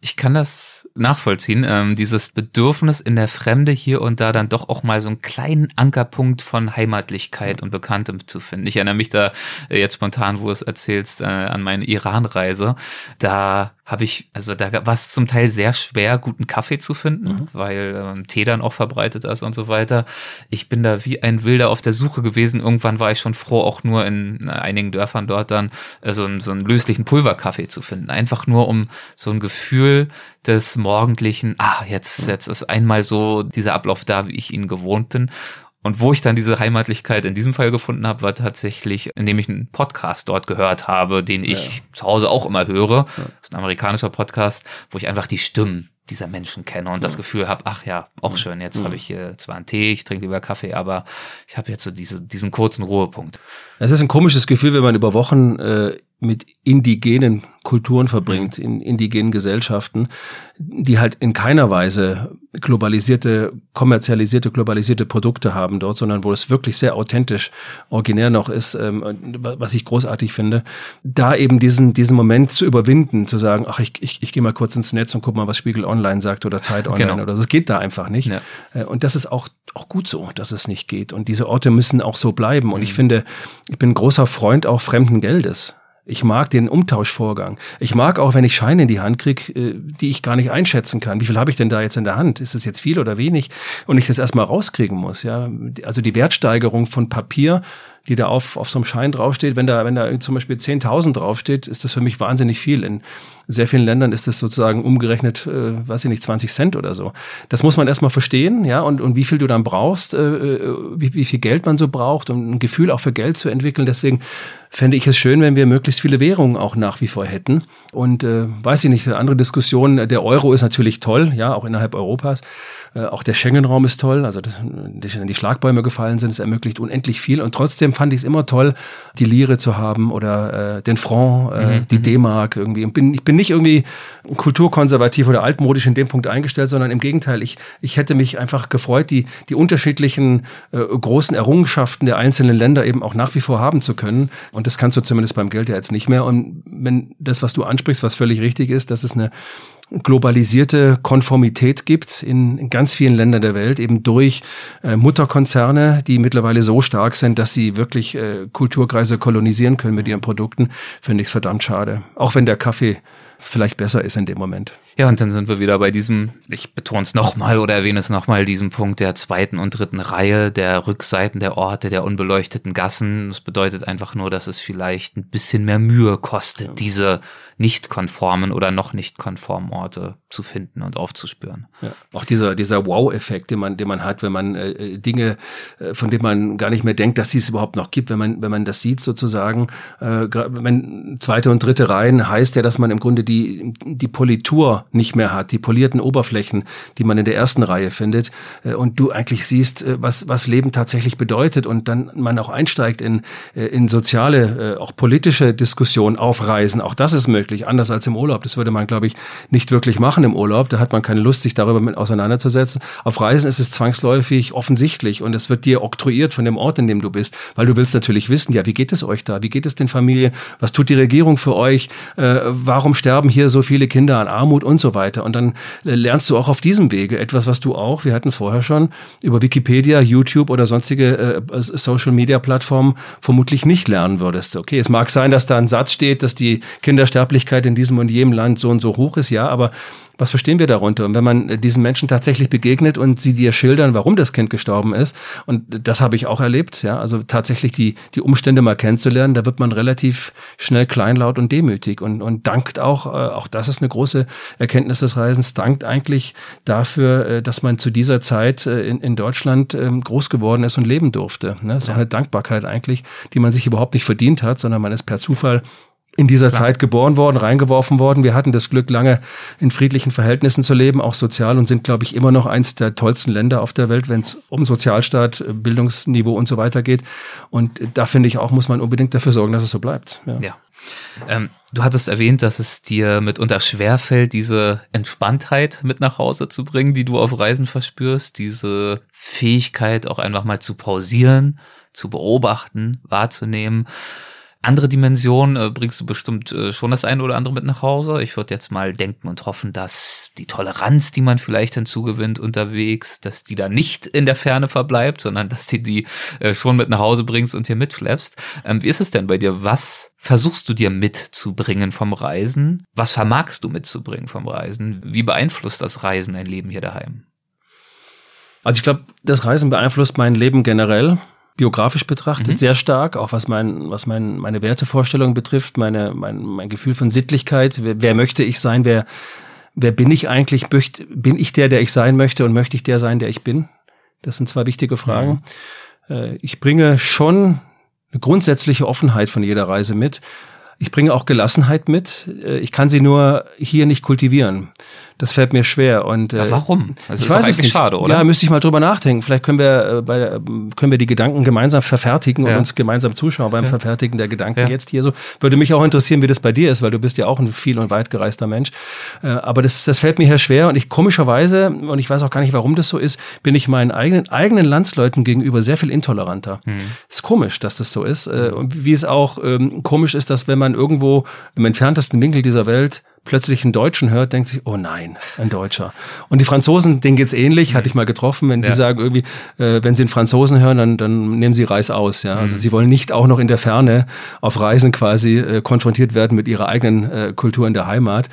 Speaker 3: Ich kann das nachvollziehen, ähm, dieses Bedürfnis in der Fremde hier und da dann doch auch mal so einen kleinen Ankerpunkt von Heimatlichkeit und Bekanntem zu finden. Ich erinnere mich da äh, jetzt spontan, wo du es erzählst, äh, an meine Iran-Reise. Da habe ich, also da war es zum Teil sehr schwer, guten Kaffee zu finden, mhm. weil ähm, Tee dann auch verbreitet ist und so weiter. Ich bin da wie ein Wilder auf der Suche gewesen. Irgendwann war ich schon froh, auch nur in einigen Dörfern dort dann äh, so, einen, so einen löslichen Pulverkaffee zu finden. Einfach nur, um so ein Gefühl des morgendlichen, ah, jetzt, jetzt ist einmal so dieser Ablauf da, wie ich ihn gewohnt bin. Und wo ich dann diese Heimatlichkeit in diesem Fall gefunden habe, war tatsächlich, indem ich einen Podcast dort gehört habe, den ich ja. zu Hause auch immer höre. Ja. Das ist ein amerikanischer Podcast, wo ich einfach die Stimmen dieser Menschen kenne und ja. das Gefühl habe, ach ja, auch schön, jetzt habe ich hier zwar einen Tee, ich trinke lieber Kaffee, aber ich habe jetzt so diese, diesen kurzen Ruhepunkt.
Speaker 1: Es ist ein komisches Gefühl, wenn man über Wochen äh, mit indigenen Kulturen verbringt, in indigenen Gesellschaften, die halt in keiner Weise globalisierte, kommerzialisierte, globalisierte Produkte haben dort, sondern wo es wirklich sehr authentisch, originär noch ist, ähm, was ich großartig finde, da eben diesen, diesen Moment zu überwinden, zu sagen, ach, ich, ich, ich gehe mal kurz ins Netz und guck mal, was Spiegel Online sagt oder Zeit Online genau. oder so. Das geht da einfach nicht. Ja. Äh, und das ist auch, auch gut so, dass es nicht geht. Und diese Orte müssen auch so bleiben. Und ich mhm. finde, ich bin ein großer Freund auch fremden Geldes. Ich mag den Umtauschvorgang. Ich mag auch, wenn ich Scheine in die Hand kriege, äh, die ich gar nicht einschätzen kann. Wie viel habe ich denn da jetzt in der Hand? Ist es jetzt viel oder wenig? Und ich das erstmal rauskriegen muss. Ja, also die Wertsteigerung von Papier die da auf, auf so einem Schein draufsteht. Wenn da, wenn da zum Beispiel 10.000 draufsteht, ist das für mich wahnsinnig viel. In sehr vielen Ländern ist das sozusagen umgerechnet, äh, weiß ich nicht, 20 Cent oder so. Das muss man erstmal verstehen, ja, und, und wie viel du dann brauchst, äh, äh, wie, wie viel Geld man so braucht, um ein Gefühl auch für Geld zu entwickeln. Deswegen fände ich es schön, wenn wir möglichst viele Währungen auch nach wie vor hätten. Und äh, weiß ich nicht, andere Diskussion, der Euro ist natürlich toll, ja, auch innerhalb Europas. Äh, auch der Schengen-Raum ist toll, also das, die, die Schlagbäume gefallen sind, es ermöglicht unendlich viel. Und trotzdem fand ich es immer toll, die Lire zu haben oder äh, den Franc, äh, mhm. die mhm. D-Mark irgendwie. Und bin, ich bin nicht irgendwie kulturkonservativ oder altmodisch in dem Punkt eingestellt, sondern im Gegenteil, ich, ich hätte mich einfach gefreut, die, die unterschiedlichen äh, großen Errungenschaften der einzelnen Länder eben auch nach wie vor haben zu können. Und das kannst du zumindest beim Geld ja jetzt nicht mehr. Und wenn das, was du ansprichst, was völlig richtig ist, dass es eine globalisierte Konformität gibt in, ganz vielen Ländern der Welt, eben durch äh, Mutterkonzerne, die mittlerweile so stark sind, dass sie wirklich äh, Kulturkreise kolonisieren können mit ihren Produkten, finde ich es verdammt schade. Auch wenn der Kaffee vielleicht besser ist in dem Moment.
Speaker 3: Ja, und dann sind wir wieder bei diesem, ich betone es nochmal oder erwähne es nochmal, diesem Punkt der zweiten und dritten Reihe, der Rückseiten der Orte, der unbeleuchteten Gassen. Das bedeutet einfach nur, dass es vielleicht ein bisschen mehr Mühe kostet, ja. diese nicht konformen oder noch nicht konformen Orte zu finden und aufzuspüren.
Speaker 1: Ja. Auch dieser, dieser Wow-Effekt, den man, den man hat, wenn man äh, Dinge, äh, von denen man gar nicht mehr denkt, dass sie es überhaupt noch gibt, wenn man, wenn man das sieht sozusagen, äh, wenn zweite und dritte Reihen heißt ja, dass man im Grunde die, die Politur nicht mehr hat, die polierten Oberflächen, die man in der ersten Reihe findet, äh, und du eigentlich siehst, äh, was, was Leben tatsächlich bedeutet und dann man auch einsteigt in, äh, in soziale, auch politische Diskussionen auf Reisen. Auch das ist möglich, anders als im Urlaub. Das würde man, glaube ich, nicht wirklich machen im Urlaub. Da hat man keine Lust, sich darüber mit auseinanderzusetzen. Auf Reisen ist es zwangsläufig offensichtlich und es wird dir oktroyiert von dem Ort, in dem du bist, weil du willst natürlich wissen, ja, wie geht es euch da? Wie geht es den Familien? Was tut die Regierung für euch? Warum sterben sterben hier so viele Kinder an Armut und so weiter. Und dann äh, lernst du auch auf diesem Wege etwas, was du auch, wir hatten es vorher schon, über Wikipedia, YouTube oder sonstige äh, Social-Media-Plattformen vermutlich nicht lernen würdest. Okay, es mag sein, dass da ein Satz steht, dass die Kindersterblichkeit in diesem und jenem Land so und so hoch ist, ja, aber was verstehen wir darunter? Und wenn man diesen Menschen tatsächlich begegnet und sie dir schildern, warum das Kind gestorben ist, und das habe ich auch erlebt, ja, also tatsächlich die, die Umstände mal kennenzulernen, da wird man relativ schnell kleinlaut und demütig und, und dankt auch, äh, auch das ist eine große Erkenntnis des Reisens, dankt eigentlich dafür, äh, dass man zu dieser Zeit äh, in, in Deutschland äh, groß geworden ist und leben durfte. Ne? Das ist ja. auch eine Dankbarkeit eigentlich, die man sich überhaupt nicht verdient hat, sondern man ist per Zufall in dieser Klar. Zeit geboren worden, reingeworfen worden. Wir hatten das Glück, lange in friedlichen Verhältnissen zu leben, auch sozial und sind, glaube ich, immer noch eins der tollsten Länder auf der Welt, wenn es um Sozialstaat, Bildungsniveau und so weiter geht. Und da finde ich auch, muss man unbedingt dafür sorgen, dass es so bleibt.
Speaker 3: Ja. ja. Ähm, du hattest erwähnt, dass es dir mitunter schwerfällt, diese Entspanntheit mit nach Hause zu bringen, die du auf Reisen verspürst, diese Fähigkeit auch einfach mal zu pausieren, zu beobachten, wahrzunehmen. Andere Dimensionen äh, bringst du bestimmt äh, schon das eine oder andere mit nach Hause. Ich würde jetzt mal denken und hoffen, dass die Toleranz, die man vielleicht hinzugewinnt unterwegs, dass die da nicht in der Ferne verbleibt, sondern dass du die äh, schon mit nach Hause bringst und hier mitschleppst. Ähm, wie ist es denn bei dir? Was versuchst du dir mitzubringen vom Reisen? Was vermagst du mitzubringen vom Reisen? Wie beeinflusst das Reisen dein Leben hier daheim?
Speaker 1: Also ich glaube, das Reisen beeinflusst mein Leben generell biografisch betrachtet mhm. sehr stark, auch was mein, was mein, meine Wertevorstellung betrifft, meine, mein, mein Gefühl von Sittlichkeit. Wer, wer möchte ich sein? Wer, wer bin ich eigentlich? Bin ich der, der ich sein möchte und möchte ich der sein, der ich bin? Das sind zwei wichtige Fragen. Mhm. Äh, ich bringe schon eine grundsätzliche Offenheit von jeder Reise mit. Ich bringe auch Gelassenheit mit. Äh, ich kann sie nur hier nicht kultivieren. Das fällt mir schwer. Und,
Speaker 3: ja, äh, warum?
Speaker 1: Also ich weiß es nicht. schade, oder? Ja, müsste ich mal drüber nachdenken. Vielleicht können wir, äh, bei, können wir die Gedanken gemeinsam verfertigen und ja. uns gemeinsam zuschauen beim ja. Verfertigen der Gedanken jetzt hier so. Würde mich auch interessieren, wie das bei dir ist, weil du bist ja auch ein viel und weit gereister Mensch. Aber das, das fällt mir hier schwer und ich komischerweise, und ich weiß auch gar nicht, warum das so ist, bin ich meinen eigenen, eigenen Landsleuten gegenüber sehr viel intoleranter. Hm. Ist komisch, dass das so ist. Und wie es auch ähm, komisch ist, dass wenn man irgendwo im entferntesten Winkel dieser Welt plötzlich einen Deutschen hört, denkt sich, oh nein, ein Deutscher. Und die Franzosen, denen geht's ähnlich, hatte ich mal getroffen, wenn ja. die sagen irgendwie, äh, wenn sie einen Franzosen hören, dann, dann nehmen sie Reis aus. Ja? Also mhm. sie wollen nicht auch noch in der Ferne auf Reisen quasi äh, konfrontiert werden mit ihrer eigenen äh, Kultur in der Heimat.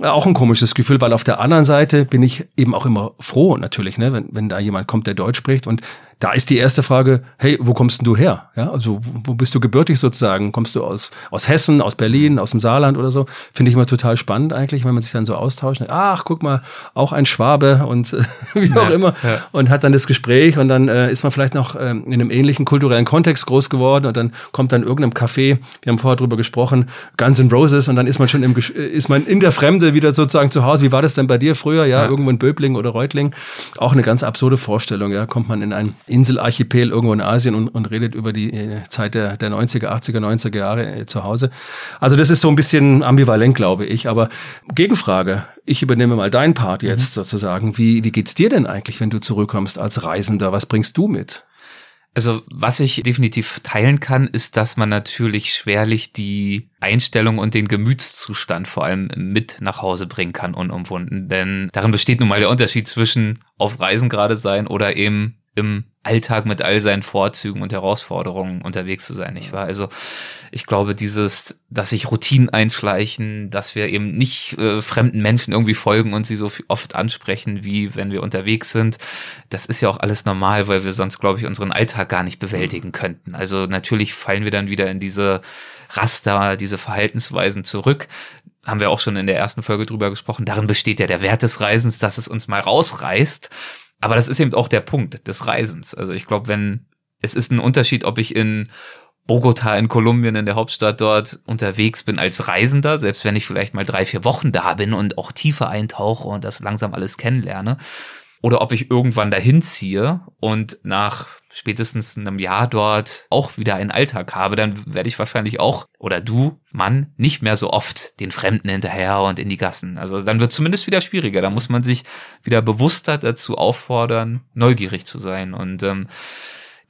Speaker 1: Auch ein komisches Gefühl, weil auf der anderen Seite bin ich eben auch immer froh natürlich, ne, wenn, wenn da jemand kommt, der Deutsch spricht und da ist die erste Frage, hey, wo kommst denn du her? Ja, also wo bist du gebürtig sozusagen? Kommst du aus, aus Hessen, aus Berlin, aus dem Saarland oder so? Finde ich immer total spannend eigentlich, wenn man sich dann so austauscht. Ach, guck mal, auch ein Schwabe und äh, wie auch ja, immer. Ja. Und hat dann das Gespräch und dann äh, ist man vielleicht noch äh, in einem ähnlichen kulturellen Kontext groß geworden und dann kommt dann irgendeinem Café, wir haben vorher drüber gesprochen, Guns N' Roses und dann ist man schon im, ist man in der Fremde wieder sozusagen zu Hause. Wie war das denn bei dir früher? Ja, ja. irgendwo in Böbling oder Reutling. Auch eine ganz absurde Vorstellung, ja. Kommt man in ein Inselarchipel irgendwo in Asien und, und redet über die äh, Zeit der, der 90er, 80er, 90er Jahre äh, zu Hause. Also das ist so ein bisschen ambivalent, glaube ich. Aber Gegenfrage, ich übernehme mal deinen Part jetzt mhm. sozusagen. Wie, wie geht's dir denn eigentlich, wenn du zurückkommst als Reisender? Was bringst du mit?
Speaker 3: Also was ich definitiv teilen kann, ist, dass man natürlich schwerlich die Einstellung und den Gemütszustand vor allem mit nach Hause bringen kann, unumwunden. Denn darin besteht nun mal der Unterschied zwischen auf Reisen gerade sein oder eben im Alltag mit all seinen Vorzügen und Herausforderungen unterwegs zu sein, nicht wahr? Also ich glaube, dieses, dass sich Routinen einschleichen, dass wir eben nicht äh, fremden Menschen irgendwie folgen und sie so oft ansprechen, wie wenn wir unterwegs sind, das ist ja auch alles normal, weil wir sonst, glaube ich, unseren Alltag gar nicht bewältigen könnten. Also natürlich fallen wir dann wieder in diese Raster, diese Verhaltensweisen zurück. Haben wir auch schon in der ersten Folge drüber gesprochen, darin besteht ja der Wert des Reisens, dass es uns mal rausreißt aber das ist eben auch der Punkt des Reisens. Also ich glaube, wenn es ist ein Unterschied, ob ich in Bogota in Kolumbien, in der Hauptstadt dort unterwegs bin als Reisender, selbst wenn ich vielleicht mal drei, vier Wochen da bin und auch tiefer eintauche und das langsam alles kennenlerne. Oder ob ich irgendwann dahin ziehe und nach spätestens einem Jahr dort auch wieder einen Alltag habe, dann werde ich wahrscheinlich auch, oder du, Mann, nicht mehr so oft den Fremden hinterher und in die Gassen. Also dann wird zumindest wieder schwieriger. Da muss man sich wieder bewusster dazu auffordern, neugierig zu sein. Und ähm,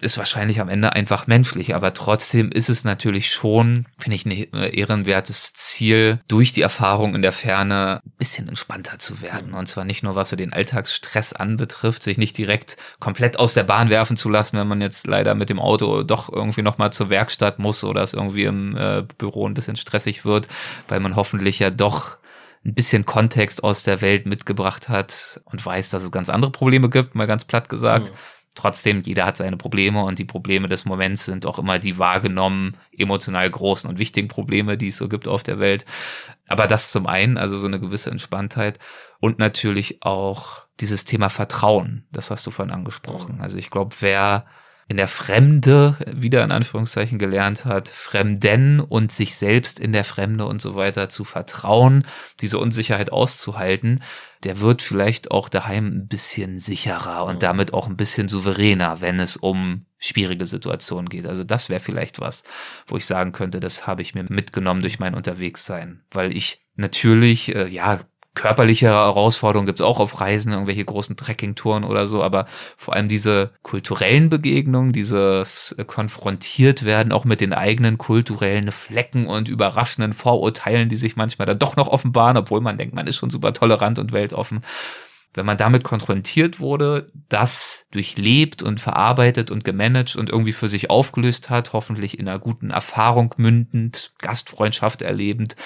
Speaker 3: ist wahrscheinlich am Ende einfach menschlich, aber trotzdem ist es natürlich schon, finde ich, ein ehrenwertes Ziel, durch die Erfahrung in der Ferne ein bisschen entspannter zu werden. Und zwar nicht nur, was so den Alltagsstress anbetrifft, sich nicht direkt komplett aus der Bahn werfen zu lassen, wenn man jetzt leider mit dem Auto doch irgendwie nochmal zur Werkstatt muss oder es irgendwie im äh, Büro ein bisschen stressig wird, weil man hoffentlich ja doch ein bisschen Kontext aus der Welt mitgebracht hat und weiß, dass es ganz andere Probleme gibt, mal ganz platt gesagt. Mhm trotzdem, jeder hat seine Probleme und die Probleme des Moments sind auch immer die wahrgenommen emotional großen und wichtigen Probleme, die es so gibt auf der Welt. Aber das zum einen, also so eine gewisse Entspanntheit und natürlich auch dieses Thema Vertrauen, das hast du vorhin angesprochen. Also ich glaube, wer in der Fremde wieder in Anführungszeichen gelernt hat, Fremden und sich selbst in der Fremde und so weiter zu vertrauen, diese Unsicherheit auszuhalten, der wird vielleicht auch daheim ein bisschen sicherer und damit auch ein bisschen souveräner, wenn es um schwierige Situationen geht. Also das wäre vielleicht was, wo ich sagen könnte, das habe ich mir mitgenommen durch mein Unterwegssein, weil ich natürlich, äh, ja, körperliche Herausforderungen gibt es auch auf Reisen, irgendwelche großen Trekkingtouren oder so, aber vor allem diese kulturellen Begegnungen, dieses konfrontiert werden auch mit den eigenen kulturellen Flecken und überraschenden Vorurteilen, die sich manchmal dann doch noch offenbaren, obwohl man denkt, man ist schon super tolerant und weltoffen. Wenn man damit konfrontiert wurde, das durchlebt und verarbeitet und gemanagt und irgendwie für sich aufgelöst hat, hoffentlich in einer guten Erfahrung mündend, Gastfreundschaft erlebend,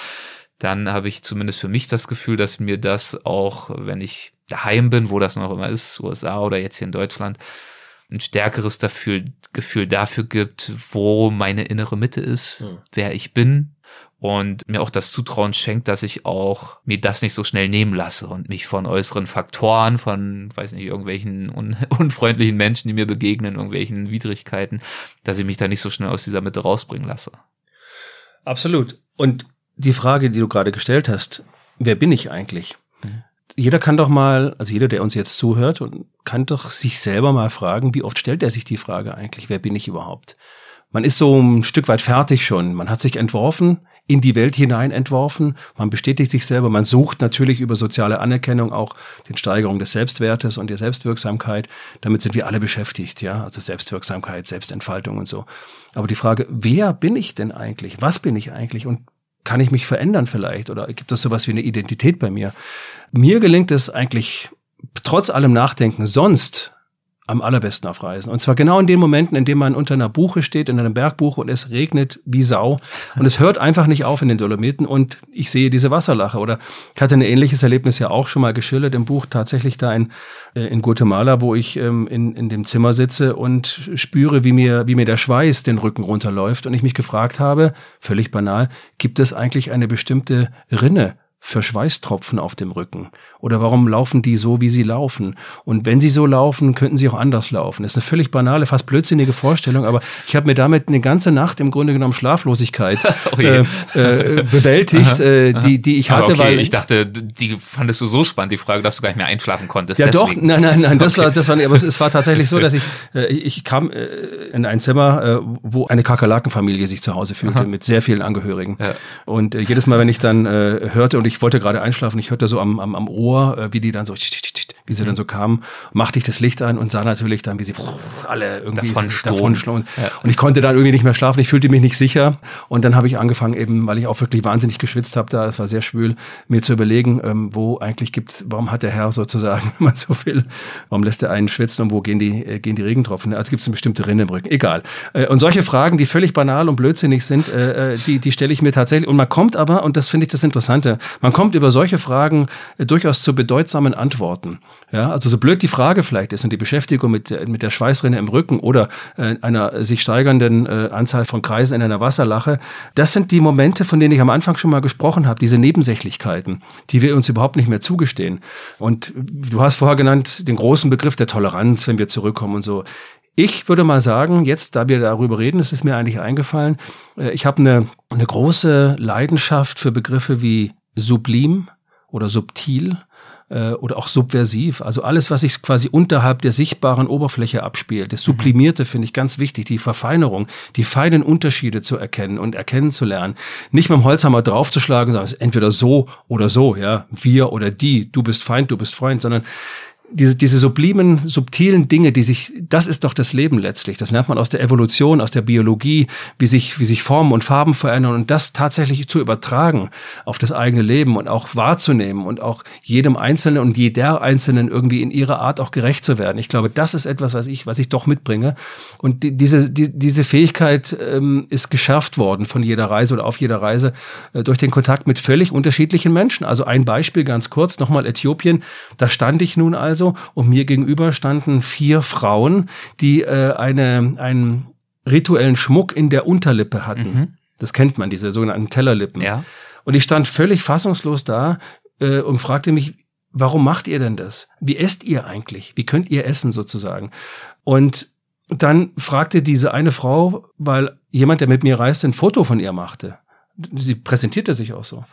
Speaker 3: dann habe ich zumindest für mich das Gefühl, dass mir das auch, wenn ich daheim bin, wo das noch immer ist, USA oder jetzt hier in Deutschland, ein stärkeres dafür, Gefühl dafür gibt, wo meine innere Mitte ist, mhm. wer ich bin und mir auch das Zutrauen schenkt, dass ich auch mir das nicht so schnell nehmen lasse und mich von äußeren Faktoren, von, weiß nicht, irgendwelchen un unfreundlichen Menschen, die mir begegnen, irgendwelchen Widrigkeiten, dass ich mich da nicht so schnell aus dieser Mitte rausbringen lasse.
Speaker 1: Absolut. Und die Frage, die du gerade gestellt hast, wer bin ich eigentlich? Mhm. Jeder kann doch mal, also jeder, der uns jetzt zuhört, und kann doch sich selber mal fragen, wie oft stellt er sich die Frage eigentlich, wer bin ich überhaupt? Man ist so ein Stück weit fertig schon. Man hat sich entworfen, in die Welt hinein entworfen. Man bestätigt sich selber. Man sucht natürlich über soziale Anerkennung auch den Steigerung des Selbstwertes und der Selbstwirksamkeit. Damit sind wir alle beschäftigt, ja. Also Selbstwirksamkeit, Selbstentfaltung und so. Aber die Frage, wer bin ich denn eigentlich? Was bin ich eigentlich? Und kann ich mich verändern vielleicht? Oder gibt es sowas wie eine Identität bei mir? Mir gelingt es eigentlich trotz allem Nachdenken sonst am allerbesten auf Reisen. Und zwar genau in den Momenten, in denen man unter einer Buche steht, in einem Bergbuch und es regnet wie Sau und es hört einfach nicht auf in den Dolomiten und ich sehe diese Wasserlache. Oder ich hatte ein ähnliches Erlebnis ja auch schon mal geschildert im Buch, tatsächlich da in, äh, in Guatemala, wo ich ähm, in, in dem Zimmer sitze und spüre, wie mir, wie mir der Schweiß den Rücken runterläuft und ich mich gefragt habe, völlig banal, gibt es eigentlich eine bestimmte Rinne für Schweißtropfen auf dem Rücken? Oder warum laufen die so, wie sie laufen? Und wenn sie so laufen, könnten sie auch anders laufen. Das ist eine völlig banale, fast blödsinnige Vorstellung, aber ich habe mir damit eine ganze Nacht im Grunde genommen Schlaflosigkeit oh äh, äh, bewältigt, äh, die, die ich hatte.
Speaker 3: okay,
Speaker 1: weil
Speaker 3: ich dachte, die fandest du so spannend, die Frage, dass du gar nicht mehr einschlafen konntest.
Speaker 1: Ja deswegen. doch, nein, nein, nein, das okay. war, das war, aber es, es war tatsächlich so, dass ich, äh, ich kam äh, in ein Zimmer, äh, wo eine Kakerlakenfamilie sich zu Hause fühlte, Aha. mit sehr vielen Angehörigen. Ja. Und äh, jedes Mal, wenn ich dann äh, hörte, und ich wollte gerade einschlafen, ich hörte so am, am, am Ohr, äh, wie die dann so, wie sie dann so kamen, machte ich das Licht an und sah natürlich dann, wie sie alle irgendwie davon, davon. Ja. Und ich konnte dann irgendwie nicht mehr schlafen, ich fühlte mich nicht sicher. Und dann habe ich angefangen eben, weil ich auch wirklich wahnsinnig geschwitzt habe da, es war sehr schwül, mir zu überlegen, ähm, wo eigentlich gibt's, warum hat der Herr sozusagen, wenn man so will, warum lässt er einen schwitzen und wo gehen die, äh, gehen die Regentropfen? Also gibt es eine bestimmte Rinne im Rücken, egal. Äh, und solche Fragen, die völlig banal und blödsinnig sind, äh, äh die, die stelle ich mir tatsächlich. Und man kommt aber, und das finde ich das Interessante, man kommt über solche Fragen äh, durchaus zu bedeutsamen Antworten. Ja, also so blöd die Frage vielleicht ist und die Beschäftigung mit, mit der Schweißrinne im Rücken oder äh, einer sich steigernden äh, Anzahl von Kreisen in einer Wasserlache, das sind die Momente, von denen ich am Anfang schon mal gesprochen habe, diese Nebensächlichkeiten, die wir uns überhaupt nicht mehr zugestehen. Und du hast vorher genannt den großen Begriff der Toleranz, wenn wir zurückkommen und so. Ich würde mal sagen, jetzt, da wir darüber reden, ist es mir eigentlich eingefallen, äh, ich habe eine, eine große Leidenschaft für Begriffe wie sublim oder subtil äh, oder auch subversiv. Also alles, was sich quasi unterhalb der sichtbaren Oberfläche abspielt. Das Sublimierte finde ich ganz wichtig, die Verfeinerung, die feinen Unterschiede zu erkennen und erkennen zu lernen. Nicht mit dem Holzhammer draufzuschlagen, sondern entweder so oder so, ja, wir oder die, du bist Feind, du bist Freund, sondern diese, diese sublimen, subtilen Dinge, die sich, das ist doch das Leben letztlich. Das lernt man aus der Evolution, aus der Biologie, wie sich, wie sich Formen und Farben verändern und das tatsächlich zu übertragen auf das eigene Leben und auch wahrzunehmen und auch jedem Einzelnen und jeder Einzelnen irgendwie in ihrer Art auch gerecht zu werden. Ich glaube, das ist etwas, was ich, was ich doch mitbringe. Und die, diese, die, diese Fähigkeit ähm, ist geschärft worden von jeder Reise oder auf jeder Reise äh, durch den Kontakt mit völlig unterschiedlichen Menschen. Also ein Beispiel ganz kurz, nochmal Äthiopien. Da stand ich nun also also und mir gegenüber standen vier Frauen, die äh, eine, einen rituellen Schmuck in der Unterlippe hatten. Mhm. Das kennt man, diese sogenannten Tellerlippen.
Speaker 3: Ja.
Speaker 1: Und ich stand völlig fassungslos da äh, und fragte mich, warum macht ihr denn das? Wie esst ihr eigentlich? Wie könnt ihr essen sozusagen? Und dann fragte diese eine Frau, weil jemand, der mit mir reiste, ein Foto von ihr machte. Sie präsentierte sich auch so.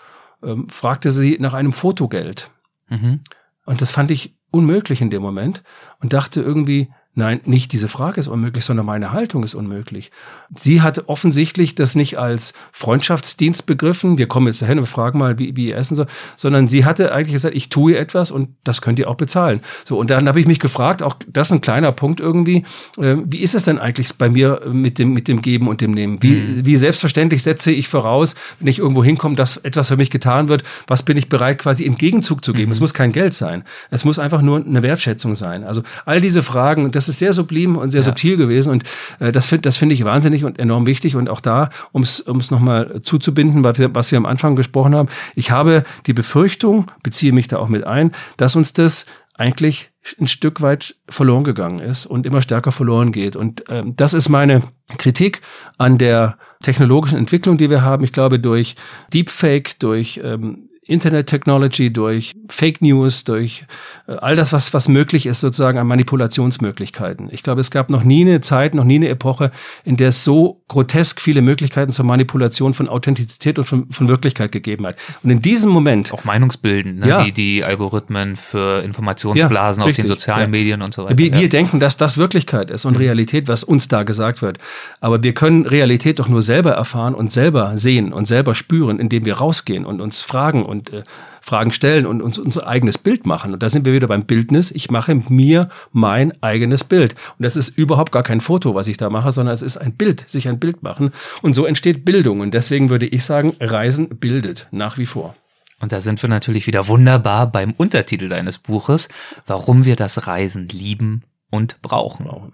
Speaker 1: Ähm, fragte sie nach einem Fotogeld. Mhm. Und das fand ich unmöglich in dem Moment und dachte irgendwie, Nein, nicht diese Frage ist unmöglich, sondern meine Haltung ist unmöglich. Sie hat offensichtlich das nicht als Freundschaftsdienst begriffen. Wir kommen jetzt dahin und fragen mal, wie, wie ihr essen soll, sondern sie hatte eigentlich gesagt, ich tue etwas und das könnt ihr auch bezahlen. So, und dann habe ich mich gefragt, auch das ist ein kleiner Punkt irgendwie, äh, wie ist es denn eigentlich bei mir mit dem, mit dem Geben und dem Nehmen? Wie, mhm. wie selbstverständlich setze ich voraus, wenn ich irgendwo hinkomme, dass etwas für mich getan wird, was bin ich bereit quasi im Gegenzug zu geben? Mhm. Es muss kein Geld sein. Es muss einfach nur eine Wertschätzung sein. Also all diese Fragen, das das ist sehr sublim und sehr ja. subtil gewesen und äh, das finde das finde ich wahnsinnig und enorm wichtig und auch da, um es nochmal zuzubinden, was wir, was wir am Anfang gesprochen haben, ich habe die Befürchtung, beziehe mich da auch mit ein, dass uns das eigentlich ein Stück weit verloren gegangen ist und immer stärker verloren geht. Und ähm, das ist meine Kritik an der technologischen Entwicklung, die wir haben. Ich glaube, durch Deepfake, durch ähm, Internet Technology, durch Fake News, durch äh, all das, was, was möglich ist, sozusagen an Manipulationsmöglichkeiten. Ich glaube, es gab noch nie eine Zeit, noch nie eine Epoche, in der es so grotesk viele Möglichkeiten zur Manipulation von Authentizität und von, von Wirklichkeit gegeben hat. Und in diesem Moment.
Speaker 3: Auch Meinungsbilden, ne? ja. die, die Algorithmen für Informationsblasen ja, auf den sozialen ja. Medien und so weiter.
Speaker 1: Wir, wir denken, dass das Wirklichkeit ist und mhm. Realität, was uns da gesagt wird. Aber wir können Realität doch nur selber erfahren und selber sehen und selber spüren, indem wir rausgehen und uns fragen und äh, Fragen stellen und uns unser eigenes Bild machen. Und da sind wir wieder beim Bildnis. Ich mache mir mein eigenes Bild. Und das ist überhaupt gar kein Foto, was ich da mache, sondern es ist ein Bild, sich ein Bild machen. Und so entsteht Bildung. Und deswegen würde ich sagen, Reisen bildet nach wie vor.
Speaker 3: Und da sind wir natürlich wieder wunderbar beim Untertitel deines Buches, warum wir das Reisen lieben und brauchen.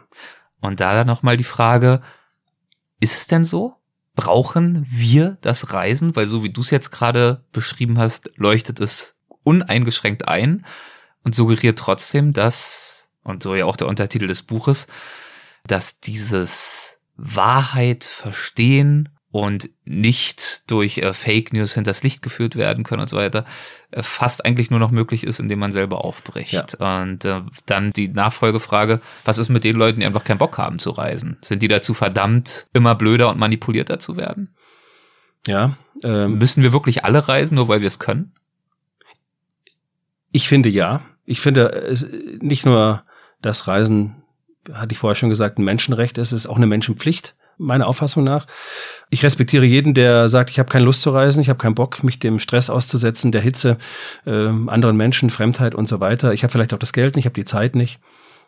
Speaker 3: Und da dann nochmal die Frage, ist es denn so? Brauchen wir das Reisen? Weil so wie du es jetzt gerade beschrieben hast, leuchtet es uneingeschränkt ein und suggeriert trotzdem, dass, und so ja auch der Untertitel des Buches, dass dieses Wahrheit verstehen und nicht durch äh, Fake News hinters Licht geführt werden können und so weiter, äh, fast eigentlich nur noch möglich ist, indem man selber aufbricht. Ja. Und äh, dann die Nachfolgefrage, was ist mit den Leuten, die einfach keinen Bock haben zu reisen? Sind die dazu verdammt, immer blöder und manipulierter zu werden?
Speaker 1: Ja.
Speaker 3: Ähm, Müssen wir wirklich alle reisen, nur weil wir es können?
Speaker 1: Ich finde ja. Ich finde es nicht nur das Reisen, hatte ich vorher schon gesagt, ein Menschenrecht ist, es ist auch eine Menschenpflicht meiner Auffassung nach. Ich respektiere jeden, der sagt, ich habe keine Lust zu reisen, ich habe keinen Bock, mich dem Stress auszusetzen, der Hitze, äh, anderen Menschen, Fremdheit und so weiter. Ich habe vielleicht auch das Geld nicht, ich habe die Zeit nicht.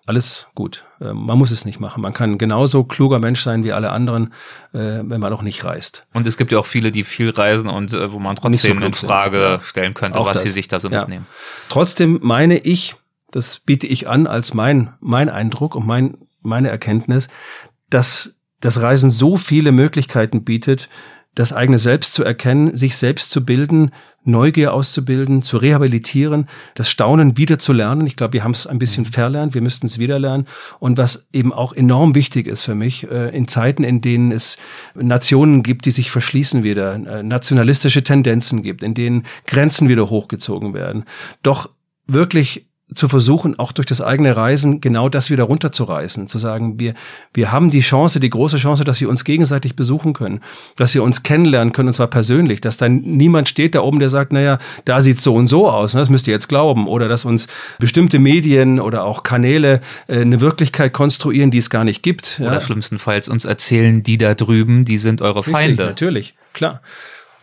Speaker 1: Alles gut. Äh, man muss es nicht machen. Man kann genauso kluger Mensch sein wie alle anderen, äh, wenn man auch nicht reist.
Speaker 3: Und es gibt ja auch viele, die viel reisen und äh, wo man trotzdem so in Frage ja. stellen könnte, auch was das. sie sich da so ja. mitnehmen.
Speaker 1: Trotzdem meine ich, das biete ich an als mein, mein Eindruck und mein, meine Erkenntnis, dass das Reisen so viele Möglichkeiten bietet, das eigene Selbst zu erkennen, sich selbst zu bilden, Neugier auszubilden, zu rehabilitieren, das Staunen wieder zu lernen. Ich glaube, wir haben es ein bisschen mhm. verlernt, wir müssten es wieder lernen. Und was eben auch enorm wichtig ist für mich, äh, in Zeiten, in denen es Nationen gibt, die sich verschließen wieder, äh, nationalistische Tendenzen gibt, in denen Grenzen wieder hochgezogen werden, doch wirklich zu versuchen, auch durch das eigene Reisen genau das wieder runterzureißen, zu sagen, wir, wir haben die Chance, die große Chance, dass wir uns gegenseitig besuchen können, dass wir uns kennenlernen können, und zwar persönlich, dass dann niemand steht da oben, der sagt, naja, da sieht's so und so aus, ne, das müsst ihr jetzt glauben, oder dass uns bestimmte Medien oder auch Kanäle äh, eine Wirklichkeit konstruieren, die es gar nicht gibt.
Speaker 3: Oder ja. schlimmstenfalls uns erzählen, die da drüben, die sind eure Feinde.
Speaker 1: Richtig, natürlich, klar.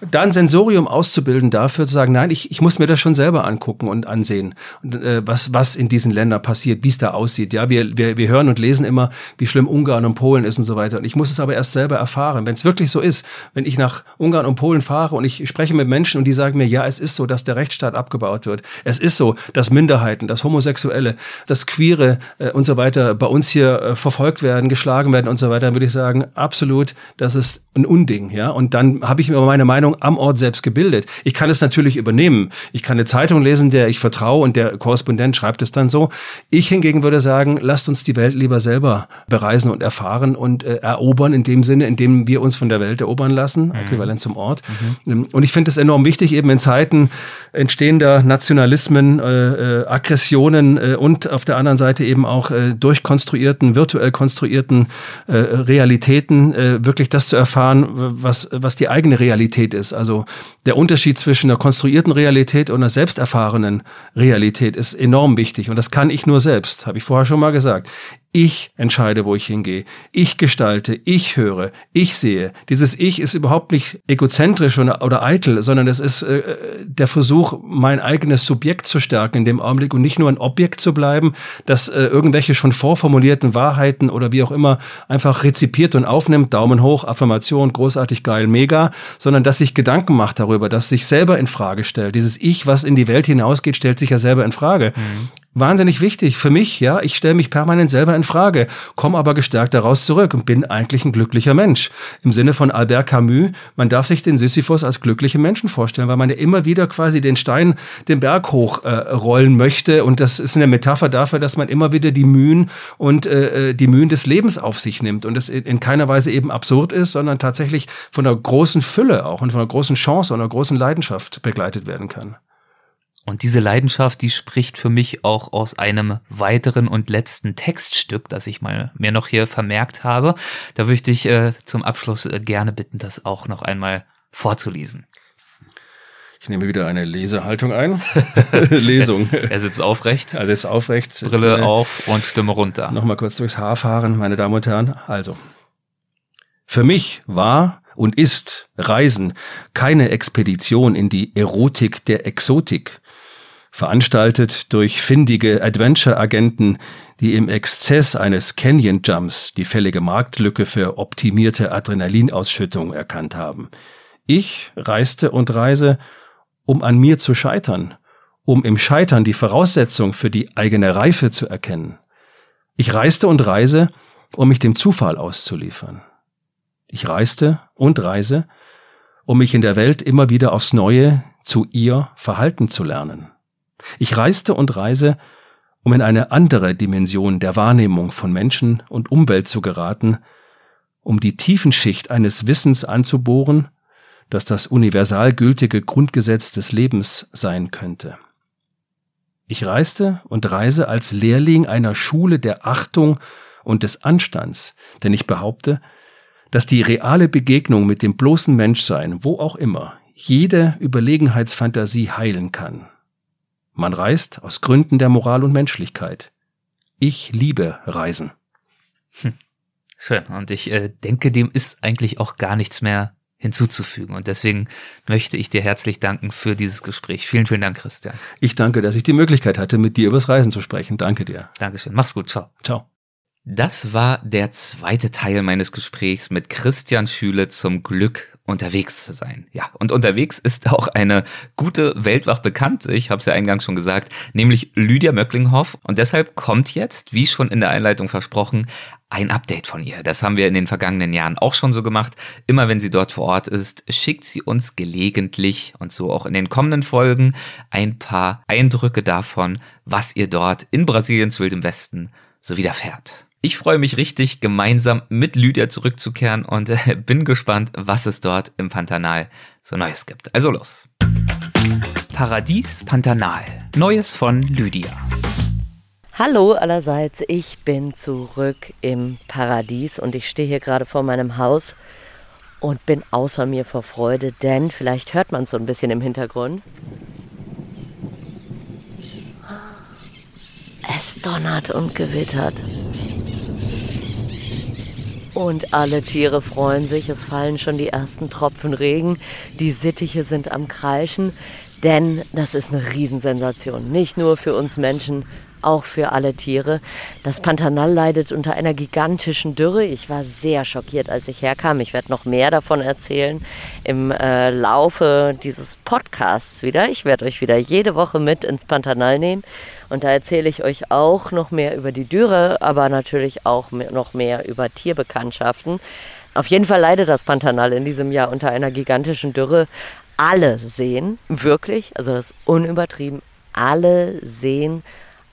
Speaker 1: Da ein Sensorium auszubilden dafür zu sagen, nein, ich, ich muss mir das schon selber angucken und ansehen, und, äh, was, was in diesen Ländern passiert, wie es da aussieht. Ja, wir, wir, wir hören und lesen immer, wie schlimm Ungarn und Polen ist und so weiter. Und ich muss es aber erst selber erfahren. Wenn es wirklich so ist, wenn ich nach Ungarn und Polen fahre und ich spreche mit Menschen und die sagen mir, ja, es ist so, dass der Rechtsstaat abgebaut wird. Es ist so, dass Minderheiten, dass Homosexuelle, dass Queere äh, und so weiter bei uns hier äh, verfolgt werden, geschlagen werden und so weiter, dann würde ich sagen, absolut, das ist ein Unding. Ja, und dann habe ich mir meine Meinung Meinung am Ort selbst gebildet. Ich kann es natürlich übernehmen. Ich kann eine Zeitung lesen, der ich vertraue und der Korrespondent schreibt es dann so. Ich hingegen würde sagen, lasst uns die Welt lieber selber bereisen und erfahren und äh, erobern in dem Sinne, in dem wir uns von der Welt erobern lassen, mhm. äquivalent zum Ort. Mhm. Und ich finde es enorm wichtig, eben in Zeiten entstehender Nationalismen, äh, äh, Aggressionen äh, und auf der anderen Seite eben auch äh, durchkonstruierten, virtuell konstruierten äh, Realitäten, äh, wirklich das zu erfahren, was, was die eigene Realität ist. Also der Unterschied zwischen einer konstruierten Realität und einer selbsterfahrenen Realität ist enorm wichtig. Und das kann ich nur selbst, habe ich vorher schon mal gesagt. Ich entscheide, wo ich hingehe. Ich gestalte, ich höre, ich sehe. Dieses Ich ist überhaupt nicht egozentrisch oder, eitel, sondern es ist äh, der Versuch, mein eigenes Subjekt zu stärken in dem Augenblick und nicht nur ein Objekt zu bleiben, das äh, irgendwelche schon vorformulierten Wahrheiten oder wie auch immer einfach rezipiert und aufnimmt, Daumen hoch, Affirmation, großartig, geil, mega, sondern dass sich Gedanken macht darüber, dass sich selber in Frage stellt. Dieses Ich, was in die Welt hinausgeht, stellt sich ja selber in Frage. Mhm wahnsinnig wichtig für mich, ja. Ich stelle mich permanent selber in Frage, komme aber gestärkt daraus zurück und bin eigentlich ein glücklicher Mensch. Im Sinne von Albert Camus, man darf sich den Sisyphus als glückliche Menschen vorstellen, weil man ja immer wieder quasi den Stein den Berg hochrollen äh, möchte und das ist eine Metapher dafür, dass man immer wieder die Mühen und äh, äh die Mühen des Lebens auf sich nimmt und es in keiner Weise eben absurd ist, sondern tatsächlich von einer großen Fülle auch und von einer großen Chance und einer großen Leidenschaft begleitet werden kann.
Speaker 3: Und diese Leidenschaft, die spricht für mich auch aus einem weiteren und letzten Textstück, das ich mal mir noch hier vermerkt habe. Da möchte ich äh, zum Abschluss äh, gerne bitten, das auch noch einmal vorzulesen.
Speaker 1: Ich nehme wieder eine Lesehaltung ein. Lesung.
Speaker 3: er sitzt aufrecht.
Speaker 1: Er sitzt aufrecht.
Speaker 3: Brille äh, auf und Stimme runter.
Speaker 1: Nochmal kurz durchs Haar fahren, meine Damen und Herren. Also. Für mich war und ist Reisen keine Expedition in die Erotik der Exotik, veranstaltet durch findige Adventure-Agenten, die im Exzess eines Canyon-Jumps die fällige Marktlücke für optimierte Adrenalinausschüttung erkannt haben. Ich reiste und reise, um an mir zu scheitern, um im Scheitern die Voraussetzung für die eigene Reife zu erkennen. Ich reiste und reise, um mich dem Zufall auszuliefern. Ich reiste und reise, um mich in der Welt immer wieder aufs Neue zu ihr verhalten zu lernen. Ich reiste und reise, um in eine andere Dimension der Wahrnehmung von Menschen und Umwelt zu geraten, um die Tiefenschicht eines Wissens anzubohren, das das universal gültige Grundgesetz des Lebens sein könnte. Ich reiste und reise als Lehrling einer Schule der Achtung und des Anstands, denn ich behaupte, dass die reale Begegnung mit dem bloßen Menschsein, wo auch immer, jede Überlegenheitsfantasie heilen kann. Man reist aus Gründen der Moral und Menschlichkeit. Ich liebe Reisen.
Speaker 3: Hm. Schön. Und ich äh, denke, dem ist eigentlich auch gar nichts mehr hinzuzufügen. Und deswegen möchte ich dir herzlich danken für dieses Gespräch. Vielen, vielen Dank, Christian.
Speaker 1: Ich danke, dass ich die Möglichkeit hatte, mit dir übers Reisen zu sprechen. Danke dir.
Speaker 3: Dankeschön. Mach's gut. Ciao.
Speaker 1: Ciao.
Speaker 3: Das war der zweite Teil meines Gesprächs mit Christian Schüle zum Glück unterwegs zu sein. Ja, und unterwegs ist auch eine gute Weltwach Bekannte, ich habe es ja eingangs schon gesagt, nämlich Lydia Möcklinghoff. Und deshalb kommt jetzt, wie schon in der Einleitung versprochen, ein Update von ihr. Das haben wir in den vergangenen Jahren auch schon so gemacht. Immer wenn sie dort vor Ort ist, schickt sie uns gelegentlich und so auch in den kommenden Folgen ein paar Eindrücke davon, was ihr dort in Brasiliens wildem Westen so widerfährt. Ich freue mich richtig, gemeinsam mit Lydia zurückzukehren und äh, bin gespannt, was es dort im Pantanal so Neues gibt. Also los. Paradies Pantanal. Neues von Lydia.
Speaker 4: Hallo allerseits, ich bin zurück im Paradies und ich stehe hier gerade vor meinem Haus und bin außer mir vor Freude, denn vielleicht hört man es so ein bisschen im Hintergrund. Es donnert und gewittert. Und alle Tiere freuen sich, es fallen schon die ersten Tropfen Regen, die Sittiche sind am Kreischen, denn das ist eine Riesensensation. Nicht nur für uns Menschen, auch für alle Tiere. Das Pantanal leidet unter einer gigantischen Dürre. Ich war sehr schockiert, als ich herkam. Ich werde noch mehr davon erzählen im äh, Laufe dieses Podcasts wieder. Ich werde euch wieder jede Woche mit ins Pantanal nehmen. Und da erzähle ich euch auch noch mehr über die Dürre, aber natürlich auch noch mehr über Tierbekanntschaften. Auf jeden Fall leidet das Pantanal in diesem Jahr unter einer gigantischen Dürre. Alle sehen, wirklich, also das ist unübertrieben, alle sehen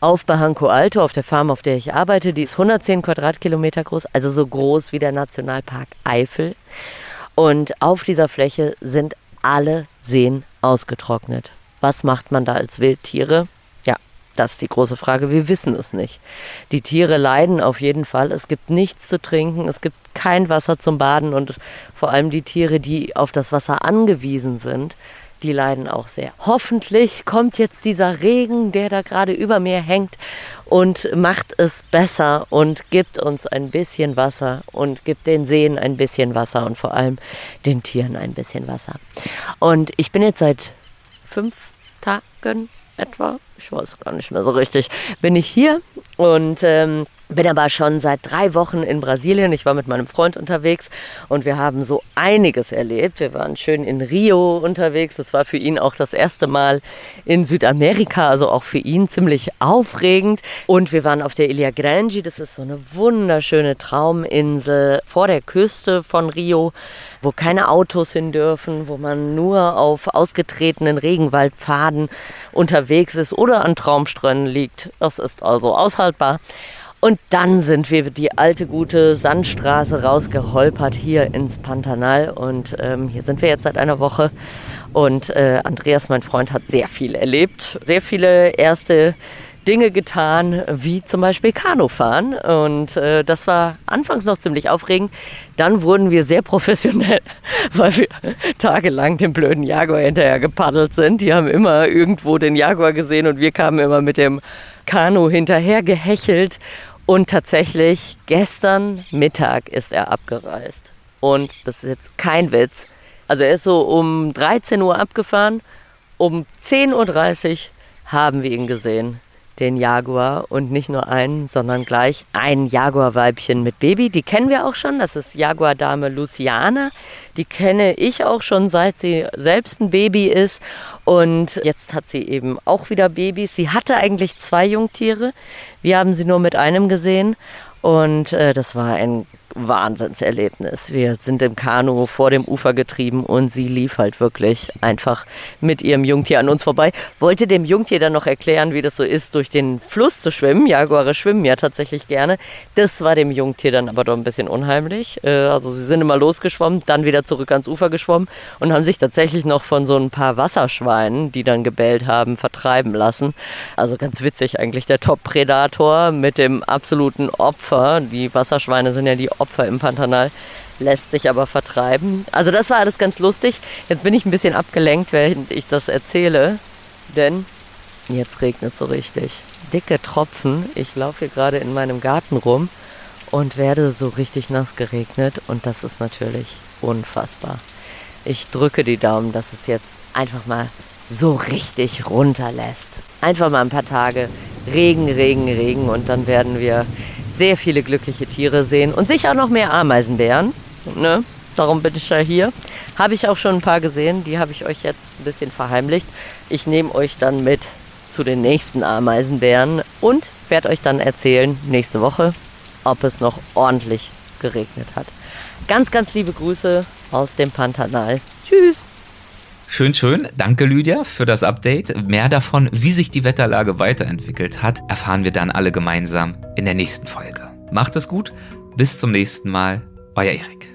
Speaker 4: auf Barranco Alto, auf der Farm, auf der ich arbeite. Die ist 110 Quadratkilometer groß, also so groß wie der Nationalpark Eifel. Und auf dieser Fläche sind alle Seen ausgetrocknet. Was macht man da als Wildtiere? Ja, das ist die große Frage. Wir wissen es nicht. Die Tiere leiden auf jeden Fall. Es gibt nichts zu trinken, es gibt kein Wasser zum Baden und vor allem die Tiere, die auf das Wasser angewiesen sind, die leiden auch sehr. Hoffentlich kommt jetzt dieser Regen, der da gerade über mir hängt und macht es besser und gibt uns ein bisschen Wasser und gibt den Seen ein bisschen Wasser und vor allem den Tieren ein bisschen Wasser. Und ich bin jetzt seit fünf Tagen etwa, ich weiß gar nicht mehr so richtig, bin ich hier und ähm, bin aber schon seit drei Wochen in Brasilien. Ich war mit meinem Freund unterwegs und wir haben so einiges erlebt. Wir waren schön in Rio unterwegs. Das war für ihn auch das erste Mal in Südamerika, also auch für ihn ziemlich aufregend. Und wir waren auf der Ilha Grande. Das ist so eine wunderschöne Trauminsel vor der Küste von Rio, wo keine Autos hin dürfen, wo man nur auf ausgetretenen Regenwaldpfaden unterwegs ist oder an Traumströnden liegt. Das ist also aushaltbar. Und dann sind wir die alte gute Sandstraße rausgeholpert hier ins Pantanal. Und ähm, hier sind wir jetzt seit einer Woche. Und äh, Andreas, mein Freund, hat sehr viel erlebt. Sehr viele erste Dinge getan, wie zum Beispiel Kanufahren. Und äh, das war anfangs noch ziemlich aufregend. Dann wurden wir sehr professionell, weil wir tagelang dem blöden Jaguar hinterher gepaddelt sind. Die haben immer irgendwo den Jaguar gesehen und wir kamen immer mit dem Kanu hinterher gehechelt und tatsächlich, gestern Mittag ist er abgereist. Und das ist jetzt kein Witz. Also er ist so um 13 Uhr abgefahren. Um 10.30 Uhr haben wir ihn gesehen den Jaguar und nicht nur einen, sondern gleich ein Jaguar-Weibchen mit Baby. Die kennen wir auch schon. Das ist Jaguar-Dame Luciana. Die kenne ich auch schon seit sie selbst ein Baby ist. Und jetzt hat sie eben auch wieder Babys. Sie hatte eigentlich zwei Jungtiere. Wir haben sie nur mit einem gesehen. Und äh, das war ein Wahnsinnserlebnis. Wir sind im Kanu vor dem Ufer getrieben und sie lief halt wirklich einfach mit ihrem Jungtier an uns vorbei. Wollte dem Jungtier dann noch erklären, wie das so ist, durch den Fluss zu schwimmen. Jaguare schwimmen ja tatsächlich gerne. Das war dem Jungtier dann aber doch ein bisschen unheimlich. Äh, also sie sind immer losgeschwommen, dann wieder zurück ans Ufer geschwommen und haben sich tatsächlich noch von so ein paar Wasserschweinen, die dann gebellt haben, vertreiben lassen. Also ganz witzig eigentlich der Top-Predator mit dem absoluten Opfer. Die Wasserschweine sind ja die Opfer Opfer im Pantanal, lässt sich aber vertreiben. Also das war alles ganz lustig. Jetzt bin ich ein bisschen abgelenkt, während ich das erzähle, denn jetzt regnet so richtig. Dicke Tropfen. Ich laufe hier gerade in meinem Garten rum und werde so richtig nass geregnet und das ist natürlich unfassbar. Ich drücke die Daumen, dass es jetzt einfach mal so richtig runterlässt. Einfach mal ein paar Tage Regen, Regen, Regen und dann werden wir sehr viele glückliche Tiere sehen und sicher noch mehr Ameisenbären. Ne? Darum bin ich ja hier. Habe ich auch schon ein paar gesehen, die habe ich euch jetzt ein bisschen verheimlicht. Ich nehme euch dann mit zu den nächsten Ameisenbären und werde euch dann erzählen nächste Woche, ob es noch ordentlich geregnet hat. Ganz, ganz liebe Grüße aus dem Pantanal. Tschüss.
Speaker 3: Schön, schön. Danke, Lydia, für das Update. Mehr davon, wie sich die Wetterlage weiterentwickelt hat, erfahren wir dann alle gemeinsam in der nächsten Folge. Macht es gut. Bis zum nächsten Mal. Euer Erik.